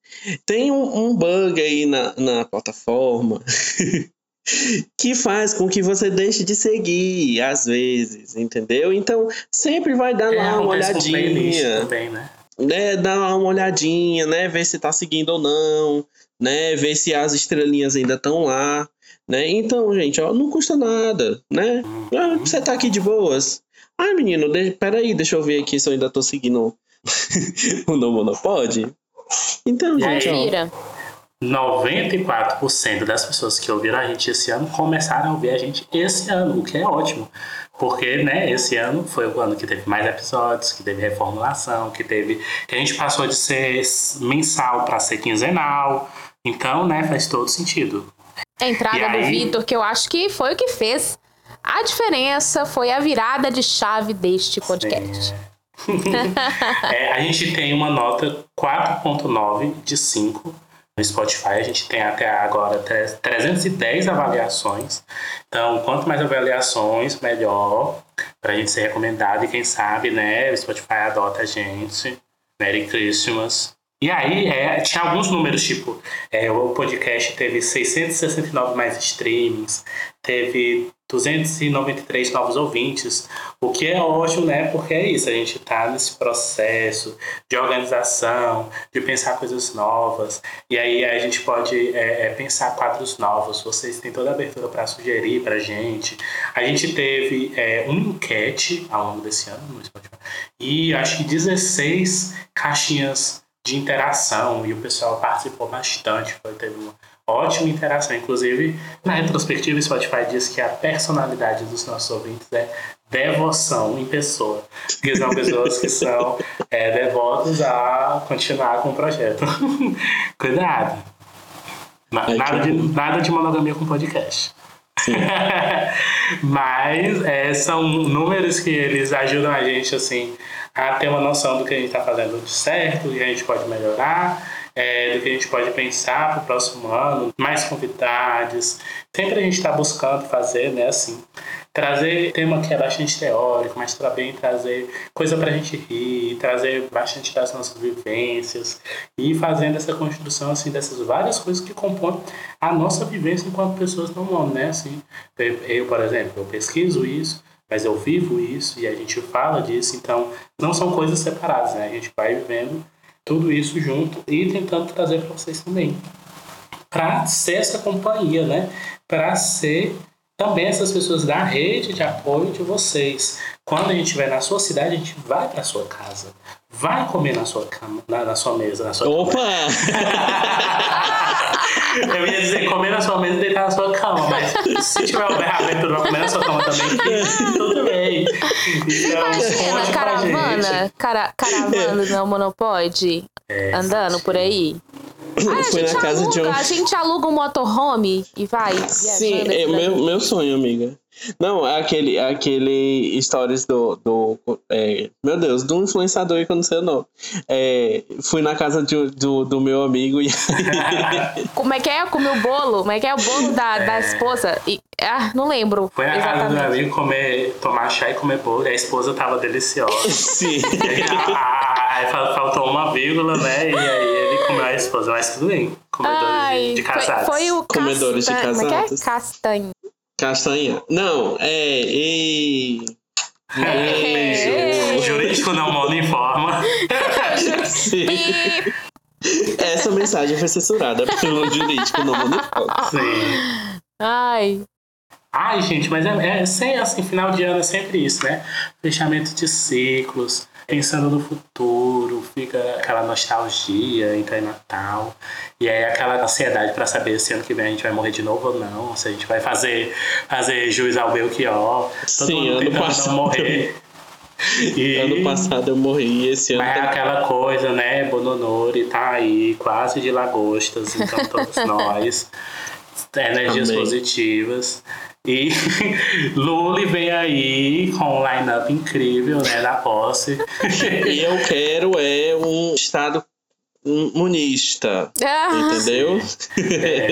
Tem um, um bug aí na, na plataforma [laughs] que faz com que você deixe de seguir, às vezes, entendeu? Então, sempre vai dar É, lá uma olhadinha também, né? Né, dar uma olhadinha, né, ver se tá seguindo ou não, né, ver se as estrelinhas ainda estão lá, né? Então, gente, ó, não custa nada, né? Ah, você tá aqui de boas. Ah, menino, de... peraí, deixa eu ver aqui se eu ainda tô seguindo [laughs] o No Monopode. Então, gente, ó. 94% das pessoas que ouviram a gente esse ano começaram a ouvir a gente esse ano, o que é ótimo. Porque, né, esse ano foi o ano que teve mais episódios, que teve reformulação, que teve. que a gente passou de ser mensal para ser quinzenal. Então, né, faz todo sentido. A entrada E do aí- Vitor, que eu acho que foi o que fez a diferença, foi a virada de chave deste podcast. [laughs] É, a gente tem uma nota 4.9 de 5 no Spotify. A gente tem até agora tre- 310 avaliações. Então, quanto mais avaliações, melhor pra gente ser recomendado. E quem sabe, né, o Spotify adota a gente. Merry Christmas. E aí, é, tinha alguns números, tipo, é, o podcast teve 669 mais streamings, teve 293 novos ouvintes, o que é ótimo, né? Porque é isso, a gente tá nesse processo de organização, de pensar coisas novas, e aí a gente pode é, é, pensar quadros novos, vocês têm toda a abertura para sugerir pra gente. A gente teve é, uma enquete ao longo desse ano no Spotify, e acho que 16 caixinhas de interação e o pessoal participou bastante, foi, teve uma ótima interação. Inclusive, na retrospectiva, o Spotify diz que a personalidade dos nossos ouvintes é devoção em pessoa. Porque são pessoas que são é, devotos a continuar com o projeto. [laughs] Cuidado. Ai, nada, de, nada de monogamia com podcast. [laughs] Mas é, são números que eles ajudam a gente assim a ter uma noção do que a gente está fazendo de certo, que a gente pode melhorar, é, do que a gente pode pensar para o próximo ano, mais convidados. Sempre a gente está buscando fazer, né, assim, trazer tema que é bastante teórico, mas também trazer coisa para a gente rir, trazer bastante das nossas vivências e fazendo essa construção assim dessas várias coisas que compõem a nossa vivência enquanto pessoas no mundo, né? Assim, eu, por exemplo, eu pesquiso isso, mas eu vivo isso e a gente fala disso, então não são coisas separadas, né? A gente vai vivendo tudo isso junto e tentando trazer para vocês também, para ser essa companhia, né? Para ser também essas pessoas da rede de apoio de vocês. Quando a gente estiver na sua cidade, a gente vai para sua casa, vai comer na sua cama, na, na sua mesa, na sua. Opa! [laughs] Eu ia dizer comer na sua mesa e deitar na sua cama, mas se tiver abertura pra comer na sua cama também, [laughs] tudo bem. Então, Imagina, pra caravana, cara, caravana no Monopod, É, andando por aí. Ah, gente na casa aluga, de um. a gente aluga um motorhome e vai Sim, é meu, meu sonho, amiga. Não, é aquele, é aquele stories do. do é, meu Deus, do influenciador aí que eu não sei o nome. É, fui na casa de- do, do meu amigo e [laughs] Como é que é? Comer o bolo? Como é que é o bolo da, da esposa? E, ah, não lembro. Foi na casa do meu amigo comer, tomar chá e comer bolo, e a esposa tava deliciosa. Sim. Aí, [laughs] ah, aí fal- faltou uma vírgula, né? E aí ele comeu a esposa, mas tudo bem. Comedores de, Ai, de foi, casados. foi o Comedores de castanho. Como é que é? casados. Castanho. Castanha. Não, é. E... É, o jurídico não manda informa. Sim. [laughs] Essa mensagem foi censurada pelo jurídico no mundo. Sim. Ai, Ai, gente, mas é, é sem, assim, final de ano é sempre isso, né? Fechamento de ciclos, pensando no futuro, fica aquela nostalgia, entra em Natal, e aí aquela ansiedade pra saber se ano que vem a gente vai morrer de novo ou não, se a gente vai fazer, fazer juiz ao Belchior, todo Sim, mundo ano passado. não morrer. E... Ano passado eu morri esse ano. Mas é aquela coisa, né? Bononori tá aí, quase de lagostas, então todos [laughs] nós. Energias Amém. positivas. E [laughs] Luli vem aí com um line-up incrível, né? Da posse. E eu quero é um estado comunista. Ah, Entendeu?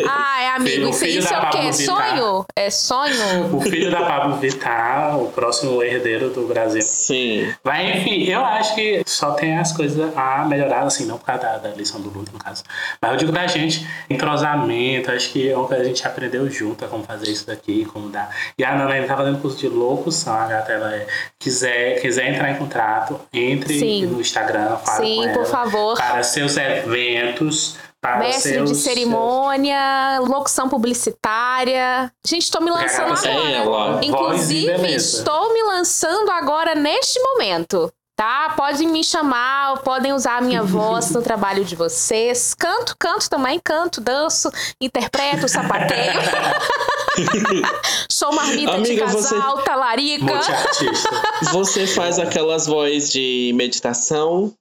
Ai, amigo, Filho- isso, filho isso é o quê? Vittar. Sonho? É sonho? O filho da Pablo Vittar, o próximo herdeiro do Brasil. Sim. Mas enfim, eu acho que só tem as coisas a melhorar, assim, não por causa da, da eleição do Lula, no caso. Mas eu digo da gente, entrosamento, acho que é uma coisa que a gente aprendeu junto a como fazer isso daqui, como dar. E a Nana ainda tá fazendo curso de locução, a gata, ela é, quiser, quiser entrar em contrato, entre Sim. no Instagram, fala Sim, com ela. por favor. Para seus eventos, para Mestre seus, de cerimônia, locução publicitária. Gente, estou me lançando Caraca, agora. Inclusive, estou me lançando agora neste momento. Tá? Podem me chamar, podem usar a minha [laughs] voz no trabalho de vocês. Canto, canto também, canto, danço, interpreto, sapateio. [laughs] Sou marmita de Amiga, casal, você- talarica. [laughs] Você faz aquelas vozes de meditação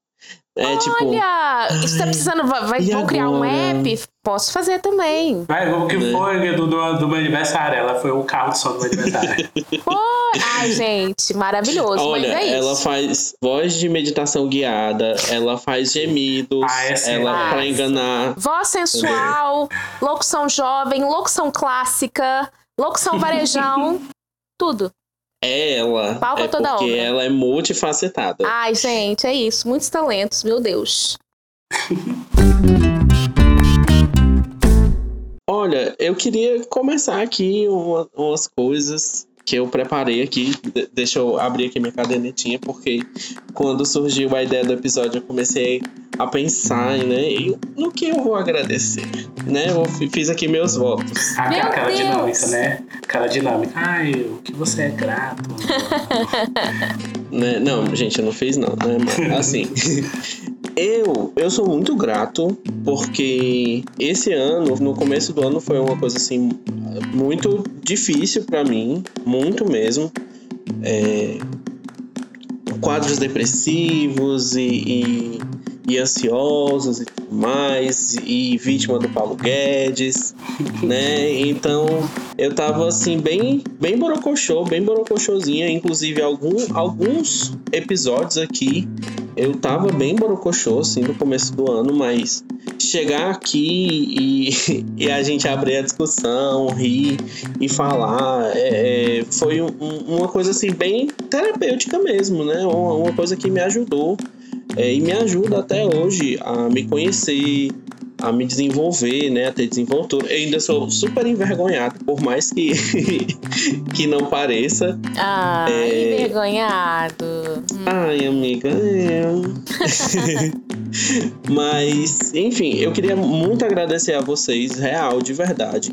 É tipo. Olha, isso tá precisando. Vai, e vão criar um agora? app? Posso fazer também. Vai, o que Né? foi do, do, do meu aniversário? Ela foi o carro de som do meu aniversário. [laughs] Foi. Ai, gente, maravilhoso. Olha, mas é isso. ela faz voz de meditação guiada, ela faz gemidos, Ah, essa ela faz. pra enganar. Voz sensual, locução jovem, locução clássica, locução [laughs] varejão, tudo. É ela. Pau pra é toda porque obra. ela é multifacetada. Ai, gente, é isso. Muitos talentos, meu Deus. Olha, eu queria começar aqui uma- umas coisas que eu preparei aqui. De- deixa eu abrir aqui minha cadernetinha, porque quando surgiu a ideia do episódio, eu comecei a pensar, né? E no que eu vou agradecer, né? Eu fi- fiz aqui meus votos. Ah, Meu aquela Deus! dinâmica, né? Aquela dinâmica. Ai, o que você é grato. [laughs] Né? Não, gente, eu não fiz não, né? Mas, assim, [laughs] eu, eu sou muito grato porque esse ano, no começo do ano, foi uma coisa assim muito difícil pra mim, muito mesmo. É, quadros depressivos e, e, e ansiosos e mais, e vítima do Paulo Guedes, né? Então eu tava assim, bem, bem borocochô, bem borocochôzinha. Inclusive, algum, alguns episódios aqui eu tava bem borocochô, assim, no começo do ano, mas chegar aqui e, [laughs] e a gente abrir a discussão, rir e falar, é, é, foi um- um- uma coisa assim, bem terapêutica mesmo, né? Uma, uma coisa que me ajudou é, e me ajuda até hoje a me conhecer, a me desenvolver, né? A ter desenvoltura. Eu ainda sou super envergonhado, por mais que, [laughs] que não pareça. Ai, É. envergonhado. Ai, amiga, é. [laughs] Mas, enfim, eu queria muito agradecer a vocês, real, de verdade.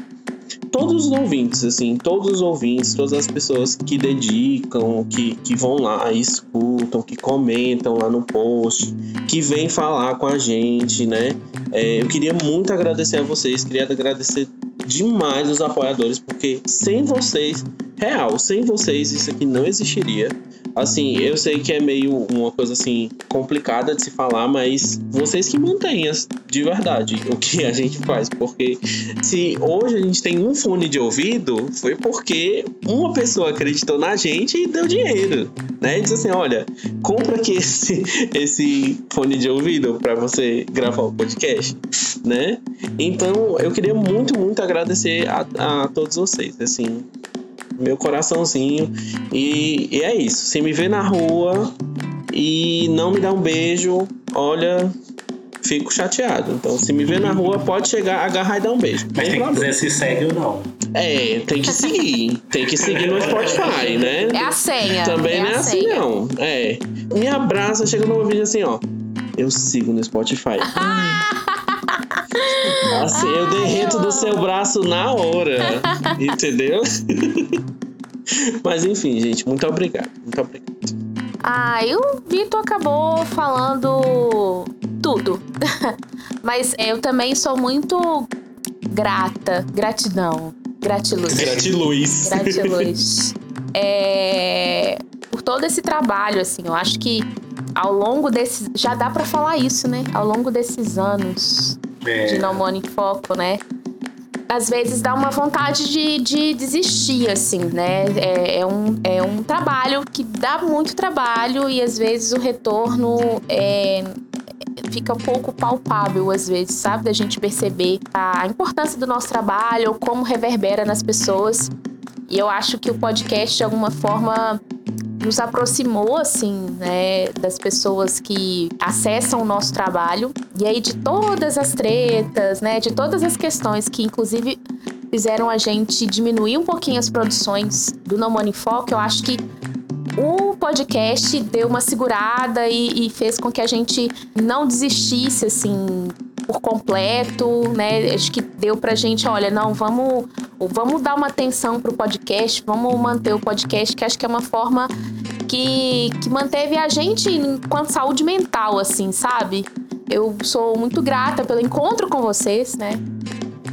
Todos os ouvintes, assim, todos os ouvintes, todas as pessoas que dedicam, que, que vão lá escutam, que comentam lá no post, que vêm falar com a gente, né? É, eu queria muito agradecer a vocês, queria agradecer demais os apoiadores, porque sem vocês, real, sem vocês isso aqui não existiria. Assim, eu sei que é meio uma coisa assim complicada de se falar, mas vocês que mantêm de verdade o que a gente faz, porque se hoje a gente tem um fone de ouvido, foi porque uma pessoa acreditou na gente e deu dinheiro, né? E disse assim, olha, compra aqui esse, esse fone de ouvido para você gravar o podcast, né? Então, eu queria muito, muito agradecer a, a todos vocês, assim, meu coraçãozinho. E, e é isso. Se me vê na rua e não me dá um beijo, olha, fico chateado. Então, se me vê na rua, pode chegar, agarrar e dar um beijo. Mas Sem tem que dizer se segue ou não. É, tem que seguir. tem que seguir no Spotify, né? É a senha. Também é não é a assim, senha. não. É. Me abraça, chega no meu vídeo assim, ó. Eu sigo no Spotify. [laughs] assim, eu derreto do seu braço na hora. [laughs] Entendeu? Mas enfim, gente, muito obrigado. Muito obrigado. Ah, e o Vitor acabou falando tudo. [laughs] Mas eu também sou muito grata. Gratidão. Gratiluz. Gratiluz. Gratiluz. [laughs] É, por todo esse trabalho, assim, eu acho que ao longo desses. Já dá pra falar isso, né? Ao longo desses anos de É, No Money in Foco, né? Às vezes dá uma vontade de, de desistir, assim, né? É, é um, é um trabalho que dá muito trabalho e às vezes o retorno é, fica um pouco palpável, às vezes, sabe? Da gente perceber a importância do nosso trabalho como reverbera nas pessoas. E eu acho que o podcast, de alguma forma, nos aproximou, assim, né, das pessoas que acessam o nosso trabalho. E aí, de todas as tretas, né, de todas as questões que, inclusive, fizeram a gente diminuir um pouquinho as produções do No Money Foco, eu acho que o podcast deu uma segurada e, e fez com que a gente não desistisse, assim, por completo, né? Acho que deu pra gente, olha, não, vamos, vamos dar uma atenção pro podcast, vamos manter o podcast, que acho que é uma forma que, que manteve a gente enquanto saúde mental, assim, sabe? Eu sou muito grata pelo encontro com vocês, né?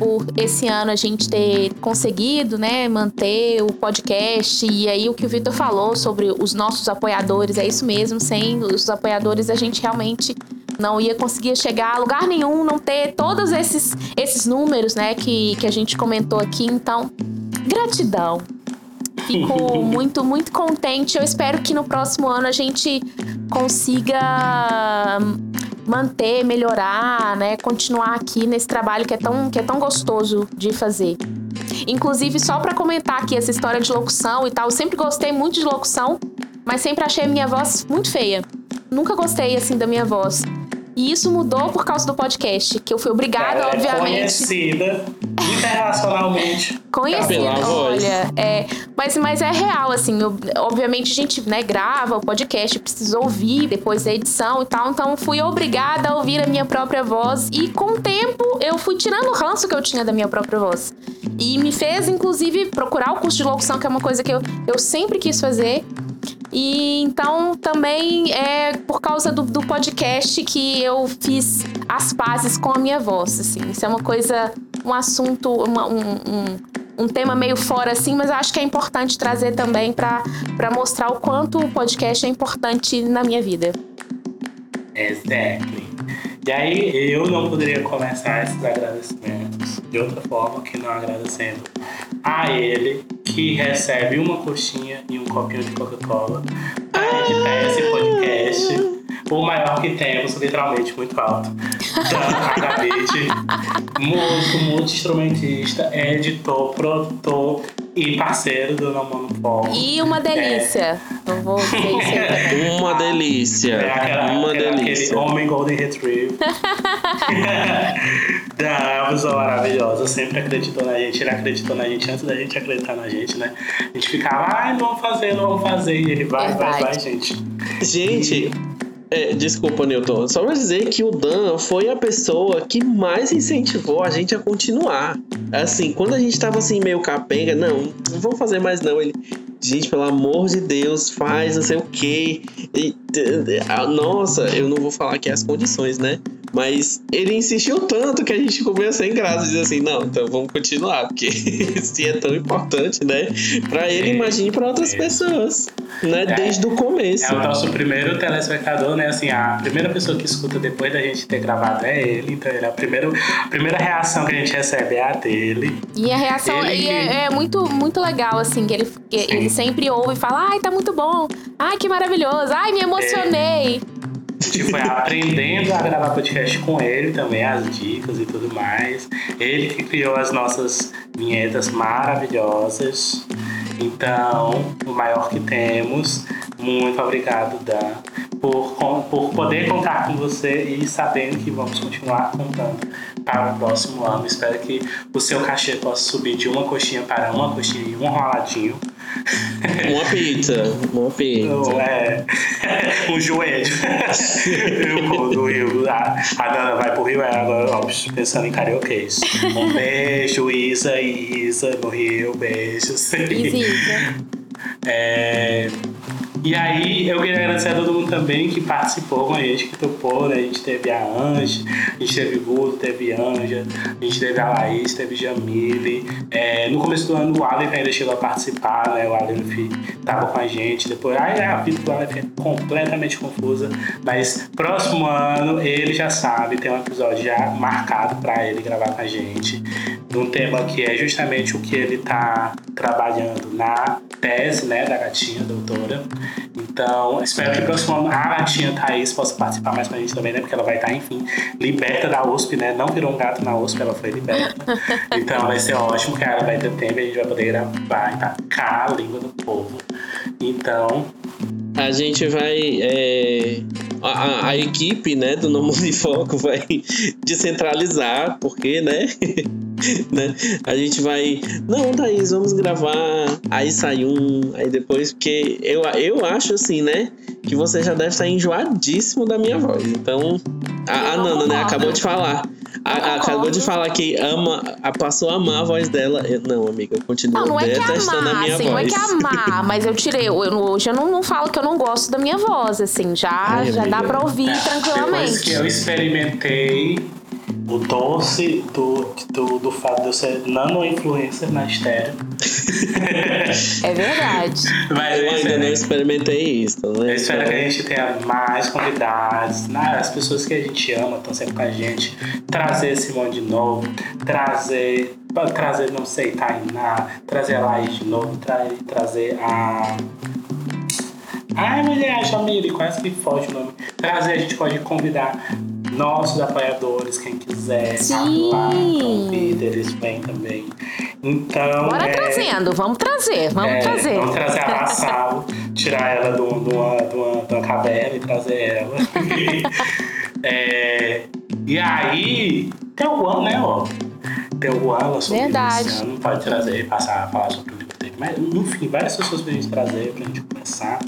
por esse ano a gente ter conseguido, né, manter o podcast e aí o que o Vitor falou sobre os nossos apoiadores, é isso mesmo, sem os apoiadores a gente realmente não ia conseguir chegar a lugar nenhum, não ter todos esses, esses números, né, que, que a gente comentou aqui. Então, gratidão. Fico [laughs] muito, muito contente. Eu espero que no próximo ano a gente consiga manter, melhorar, né, continuar aqui nesse trabalho que é tão, que é tão gostoso de fazer. Inclusive, só para comentar aqui essa história de locução e tal, eu sempre gostei muito de locução, mas sempre achei a minha voz muito feia. Nunca gostei assim da minha voz. E isso mudou por causa do podcast, que eu fui obrigada, Ela é obviamente. conhecida internacionalmente. [laughs] Conhecida, olha, é, mas, mas é real, assim, eu- obviamente a gente, né, grava o podcast, precisa ouvir depois da edição e tal, então fui obrigada a ouvir a minha própria voz e com o tempo eu fui tirando o ranço que eu tinha da minha própria voz. E me fez, inclusive, procurar o curso de locução, que é uma coisa que eu, eu sempre quis fazer. E então também é por causa do, do podcast que eu fiz as pazes com a minha voz, assim. Isso é uma coisa, um assunto, uma- um, um, um tema meio fora, assim, mas acho que é importante trazer também para mostrar o quanto o podcast é importante na minha vida. Exactly. E aí eu não poderia começar esses agradecimentos de outra forma que não agradecendo a ele que recebe uma coxinha e um copinho de Coca-Cola para editar esse podcast. O maior que temos, literalmente muito alto. Da Agabite, [laughs] músico, multi-instrumentista, editor, produtor e parceiro do Não Monopólio. E uma delícia. Eu vou dizer isso aí. [laughs] Uma delícia. É aquela, Uma aquela- delícia. Aquele homem Golden Retriever. [laughs] [laughs] da pessoa maravilhosa. Sempre acreditou na gente. Ele acreditou na gente antes da gente acreditar na gente, né? A gente ficava, ai, não vamos fazer, não vamos fazer. E ele vai, vai, Verdade. vai, gente. Gente, é, desculpa, Newton. Só pra dizer que o Dan foi a pessoa que mais incentivou a gente a continuar. Assim, quando a gente tava assim, meio capenga, não, não vamos fazer mais não. Ele, gente, pelo amor de Deus, faz não sei o quê. E, nossa, eu não vou falar aqui as condições, né? Mas ele insistiu tanto que a gente meio sem graça. Diz assim, não, então vamos continuar, porque [laughs] se é tão importante, né? Pra ele, É, imagine pra outras é. pessoas, né? Desde o começo. É o nosso primeiro telespectador, né? Assim, a primeira pessoa que escuta depois da gente ter gravado é ele. Então, ele é a primeira, a primeira reação que a gente recebe é a dele. E a reação Ele- e é, é muito, muito legal, assim, que ele, que ele sempre ouve e fala, ai, tá muito bom, ai, que maravilhoso, ai, me emocionei. A gente foi aprendendo a gravar podcast com ele também, as dicas e tudo mais. Ele que criou as nossas vinhetas maravilhosas. Então, o maior que temos. Muito obrigado, Dan, por, por poder contar com você e sabendo que vamos continuar contando para o próximo ano. Espero que o seu cachê possa subir de uma coxinha para uma coxinha e um roladinho. [laughs] Uma pizza, uma pizza. É [laughs] um joelho. [laughs] Eu do Rio. A, a Dana vai pro Rio, é agora, ó, pensando em karaokês. Um beijo, Isa e Isa no Rio. Beijos. Visita. É, e aí, eu queria agradecer a todo mundo também que participou com a gente, que topou, né? A gente teve a Ange, a gente teve Guto, teve Anja, a gente teve a Laís, teve Jamile. É, no começo do ano, o Aleph ainda chegou a participar, né? O Aleph tava com a gente. Depois, ai, a vida do Aleph é completamente confusa. Mas próximo ano, ele já sabe, tem um episódio já marcado pra ele gravar com a gente. Num tema que é justamente o que ele tá trabalhando na tese, né, da gatinha doutora. Então, espero que próximo ano a gatinha Thaís possa participar mais com a gente também, né? Porque ela vai estar, enfim, liberta da USP, né? Não virou um gato na USP, ela foi liberta. [laughs] Então vai ser ótimo, que ela vai ter tempo e a gente vai poder gravar e tacar a língua do povo. Então, A gente vai. é, a, a- a equipe né, do Não Mundo em Foco vai [laughs] descentralizar, porque, né? [laughs] [laughs] né? A gente vai. Não, Thaís, vamos gravar. Aí sai um, aí depois, porque eu, eu acho assim, né? Que você já deve estar enjoadíssimo da minha voz. Então, a, a Nana, né, acabou de falar. A- a- acabou de falar que ama, a- passou a amar a voz dela. Eu- não, amiga, eu continuo Não, não é que detestando a amar, minha assim, não é voz. que amar, [laughs] mas eu tirei. Eu, hoje eu não, não falo que eu não gosto da minha voz, assim, já, Ai, já dá pra ouvir depois que tranquilamente. eu experimentei o doce do, do, do fato de eu ser nano-influencer na estéreo. [laughs] É verdade. Mas Eu ainda não eu experimentei isso, né? espero que a gente tenha mais convidados, né? as pessoas que a gente ama estão sempre com a gente. Trazer Simone de novo, trazer, trazer não sei, Tainá, trazer a Laís de novo, tra trazer a. Ai, mulher, Jamile, quase que foge o nome. Trazer, a gente pode convidar nossos apoiadores, quem quiser. Sim. Lá, convida, eles vêm também. Então. Bora é, trazendo, vamos trazer, vamos é, trazer. Vamos trazer a Massalo, tirar ela de uma, de uma, de uma, de uma caverna e trazer ela. [laughs] É, e aí, tem o Juan, né, ó? Tem o Juan, ela Verdade. não pode trazer, passar, falar sobre o livro. Mas, enfim, várias pessoas pra gente trazer, pra gente conversar.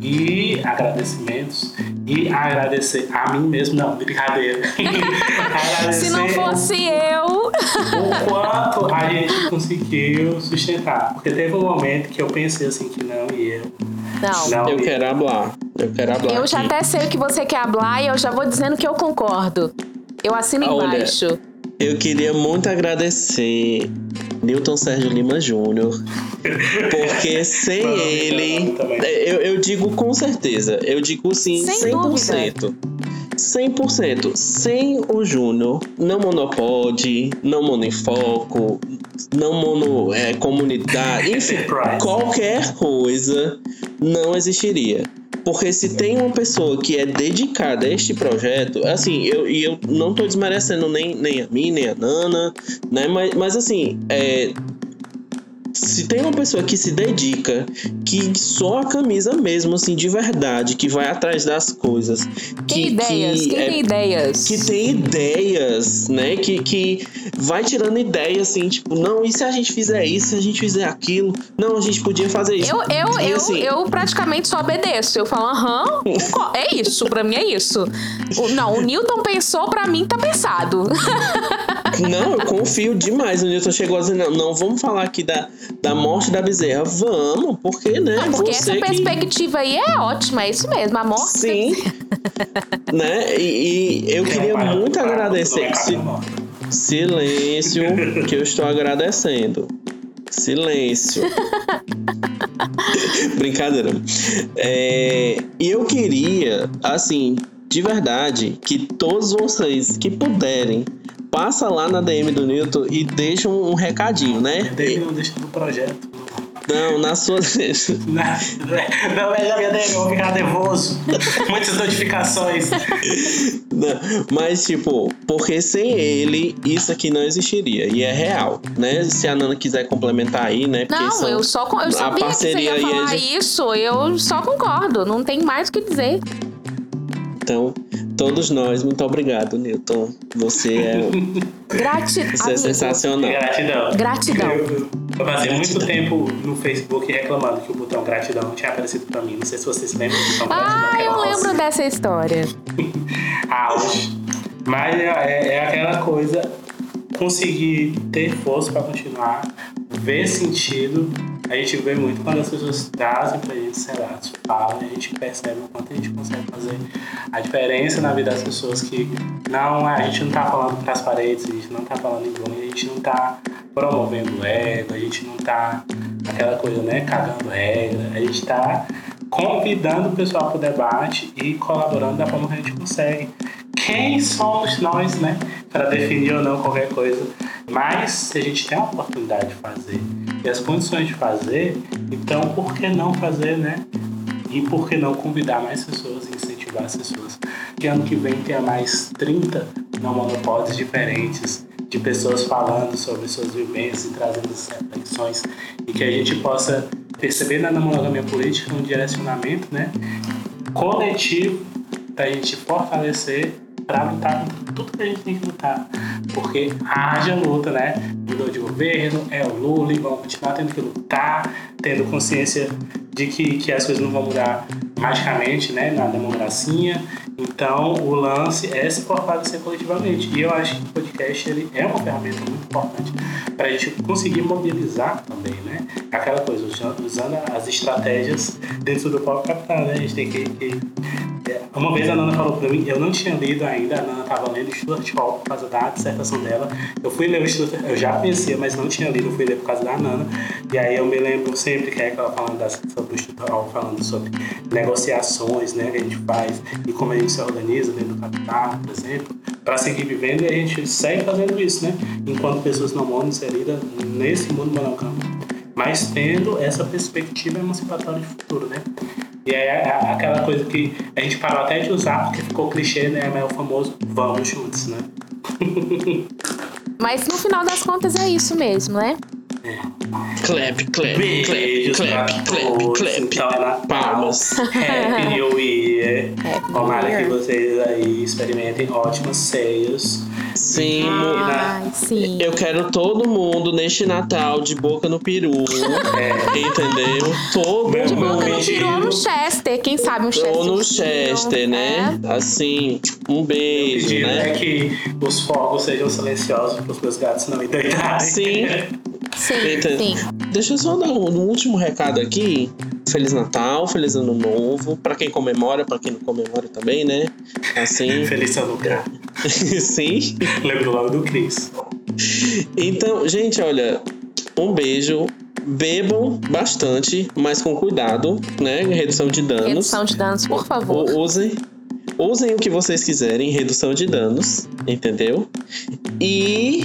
E agradecimentos. E agradecer a mim mesmo, não, brincadeira. [laughs] agradecer Se não fosse eu. o quanto a gente conseguiu sustentar. Porque teve um momento que eu pensei assim que não ia. Não. Não Eu ia. quero hablar. Eu quero hablar. Eu já até sei o que você quer hablar e eu já vou dizendo que eu concordo. Eu assino Olha, embaixo. Eu queria muito agradecer Newton Sérgio Lima Júnior. Porque sem ele. Eu, eu digo com certeza. Eu digo sim, Sem 100%. 100%. Sem o Júnior, não monopode, não mono em foco, não mono é, comunidade, [laughs] enfim, qualquer coisa não existiria. Porque se tem uma pessoa que é dedicada a este projeto, assim, eu, e eu não tô desmerecendo nem, nem a mim, nem a Nana, né? Mas, mas assim, é, se tem uma pessoa que se dedica, que só a camisa mesmo, assim, de verdade, que vai atrás das coisas. Tem que, ideias, que quem é- tem ideias? que tem ideias, né? Que, que vai tirando ideias assim, tipo, não, e se a gente fizer isso, se a gente fizer aquilo? Não, a gente podia fazer isso. Eu, eu, E eu, assim, eu praticamente só obedeço. Eu falo, aham, é isso, pra mim é isso. Não, o Newton pensou, pra mim tá pensado. [laughs] Não, eu confio demais. O Newton chegou a dizer, não, não vamos falar aqui da, da morte da bezerra. Vamos, porque, né? Ah, porque você essa que... perspectiva aí é ótima, é isso mesmo. A morte. Sim. né? E, e eu queria pai muito agradecer. Silêncio, que eu estou agradecendo. Silêncio. [laughs] Brincadeira. É, E eu queria, assim, de verdade, que todos vocês que puderem, passa lá na DM do Newton e deixa um, um recadinho, né? Dele não deixa do projeto. Não, na sua. [laughs] Não, não é a minha DM, eu vou ficar nervoso. Muitas notificações. Não, mas, tipo, porque sem ele, isso aqui não existiria. E é real, né? Se a Nana quiser complementar aí, né? Porque Não, são- eu só eu sabia que você parceria ia aí é falar isso. Eu só concordo. Não tem mais o que dizer. Então, todos nós, muito obrigado, Newton. Você é, [laughs] Gratidão. você é sensacional. Gratidão. Gratidão. Eu, eu passei muito Gratidão. tempo no Facebook reclamando que o botão gratidão não tinha aparecido pra mim. Não sei se vocês se lembram do botão gratidão. Ah, que era eu rosa. lembro dessa história. [laughs] auge. Mas é, é- é aquela coisa, conseguir ter força para continuar, ver sentido. A gente vê muito quando as pessoas trazem pra gente esse relato, falam, a gente percebe o quanto a gente consegue fazer a diferença na vida das pessoas que não, a gente não tá falando pras paredes, a gente não tá falando em volume, a gente não tá promovendo ego, a gente não tá aquela coisa, né, cagando regra, a gente tá convidando o pessoal para o debate e colaborando da forma que a gente consegue. Quem somos nós, né, para definir ou não qualquer coisa? Mas se a gente tem a oportunidade de fazer e as condições de fazer, então por que não fazer, né? E por que não convidar mais pessoas e incentivar as pessoas? Que ano que vem tenha mais 30 não monopodes diferentes, de pessoas falando sobre suas vivências e trazendo essas reflexões e que a gente possa perceber na monogamia política um direcionamento né, coletivo para a gente fortalecer para lutar contra tudo que a gente tem que lutar. Porque haja luta, né? Mudou de governo, é o Lula e vamos continuar tendo que lutar, tendo consciência de que, que as coisas não vão mudar magicamente, né? Na democracia. Então, o lance é se fortalecer coletivamente. E eu acho que o podcast ele é uma ferramenta muito importante para a gente conseguir mobilizar também, né? Aquela coisa, usando usando as estratégias dentro do próprio capital, né? A gente tem que, que É, Uma vez a Nana falou pra mim, eu não tinha lido ainda, a Nana tava lendo Stuart Hall por causa da dissertação dela. Eu fui ler o Stuart, eu já conhecia, mas não tinha lido, eu fui ler por causa da Nana. E aí eu me lembro sempre que é ela falando das, sobre o Hall, falando sobre negociações, né, que a gente faz e como a gente se organiza dentro do capital, por exemplo, para seguir vivendo e a gente segue fazendo isso, né, enquanto pessoas não moram inseridas nesse mundo monogâmico, mas tendo essa perspectiva emancipatória de futuro, né. E é a- aquela coisa que a gente parou até de usar porque ficou clichê, né? Mas é o famoso vamos juntos, né? [laughs] Mas no final das contas é isso mesmo, né? Clap, clap, Beijos clap, clap, clap, todos. clap. Então é Natal. Palmas. [laughs] Happy New Year. Happy Tomara New que Year. vocês aí experimentem ótimas ceias. Sim, mo- Ai, sim. eu quero todo mundo neste Natal de boca no peru. [laughs] Entendeu? Todo Meu De boca mundo. no peru ou no Chester, quem sabe um Chester. Ou no Chester, né? Assim, um beijo, Pedido é né? que os fogos sejam silenciosos para os meus gatos não endoidarem. Sim. [laughs] Sim, Eita. sim. Deixa eu só dar um, um último recado aqui. Feliz Natal, feliz Ano Novo. Pra quem comemora, pra quem não comemora também, né? Assim, [laughs] Feliz ano novo. [laughs] sim. Lembro logo do Cris. Então, gente, olha, um beijo. Bebam bastante, mas com cuidado, né? Redução de danos. Redução de danos, por favor. U- Usem, usem o que vocês quiserem, redução de danos, entendeu? E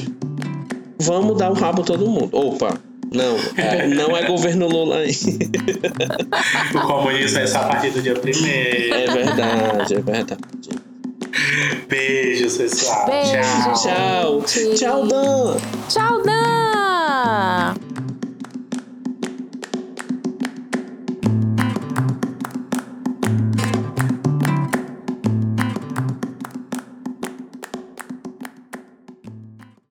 vamos dar o rabo todo mundo. Opa, não, é, não é governo Lula aí. [laughs] O comunismo é só a partir do dia primeiro. É verdade, é verdade. Beijos, pessoal. Beijo, Tchau. Tchau, tchau, Dan. Tchau, Dan!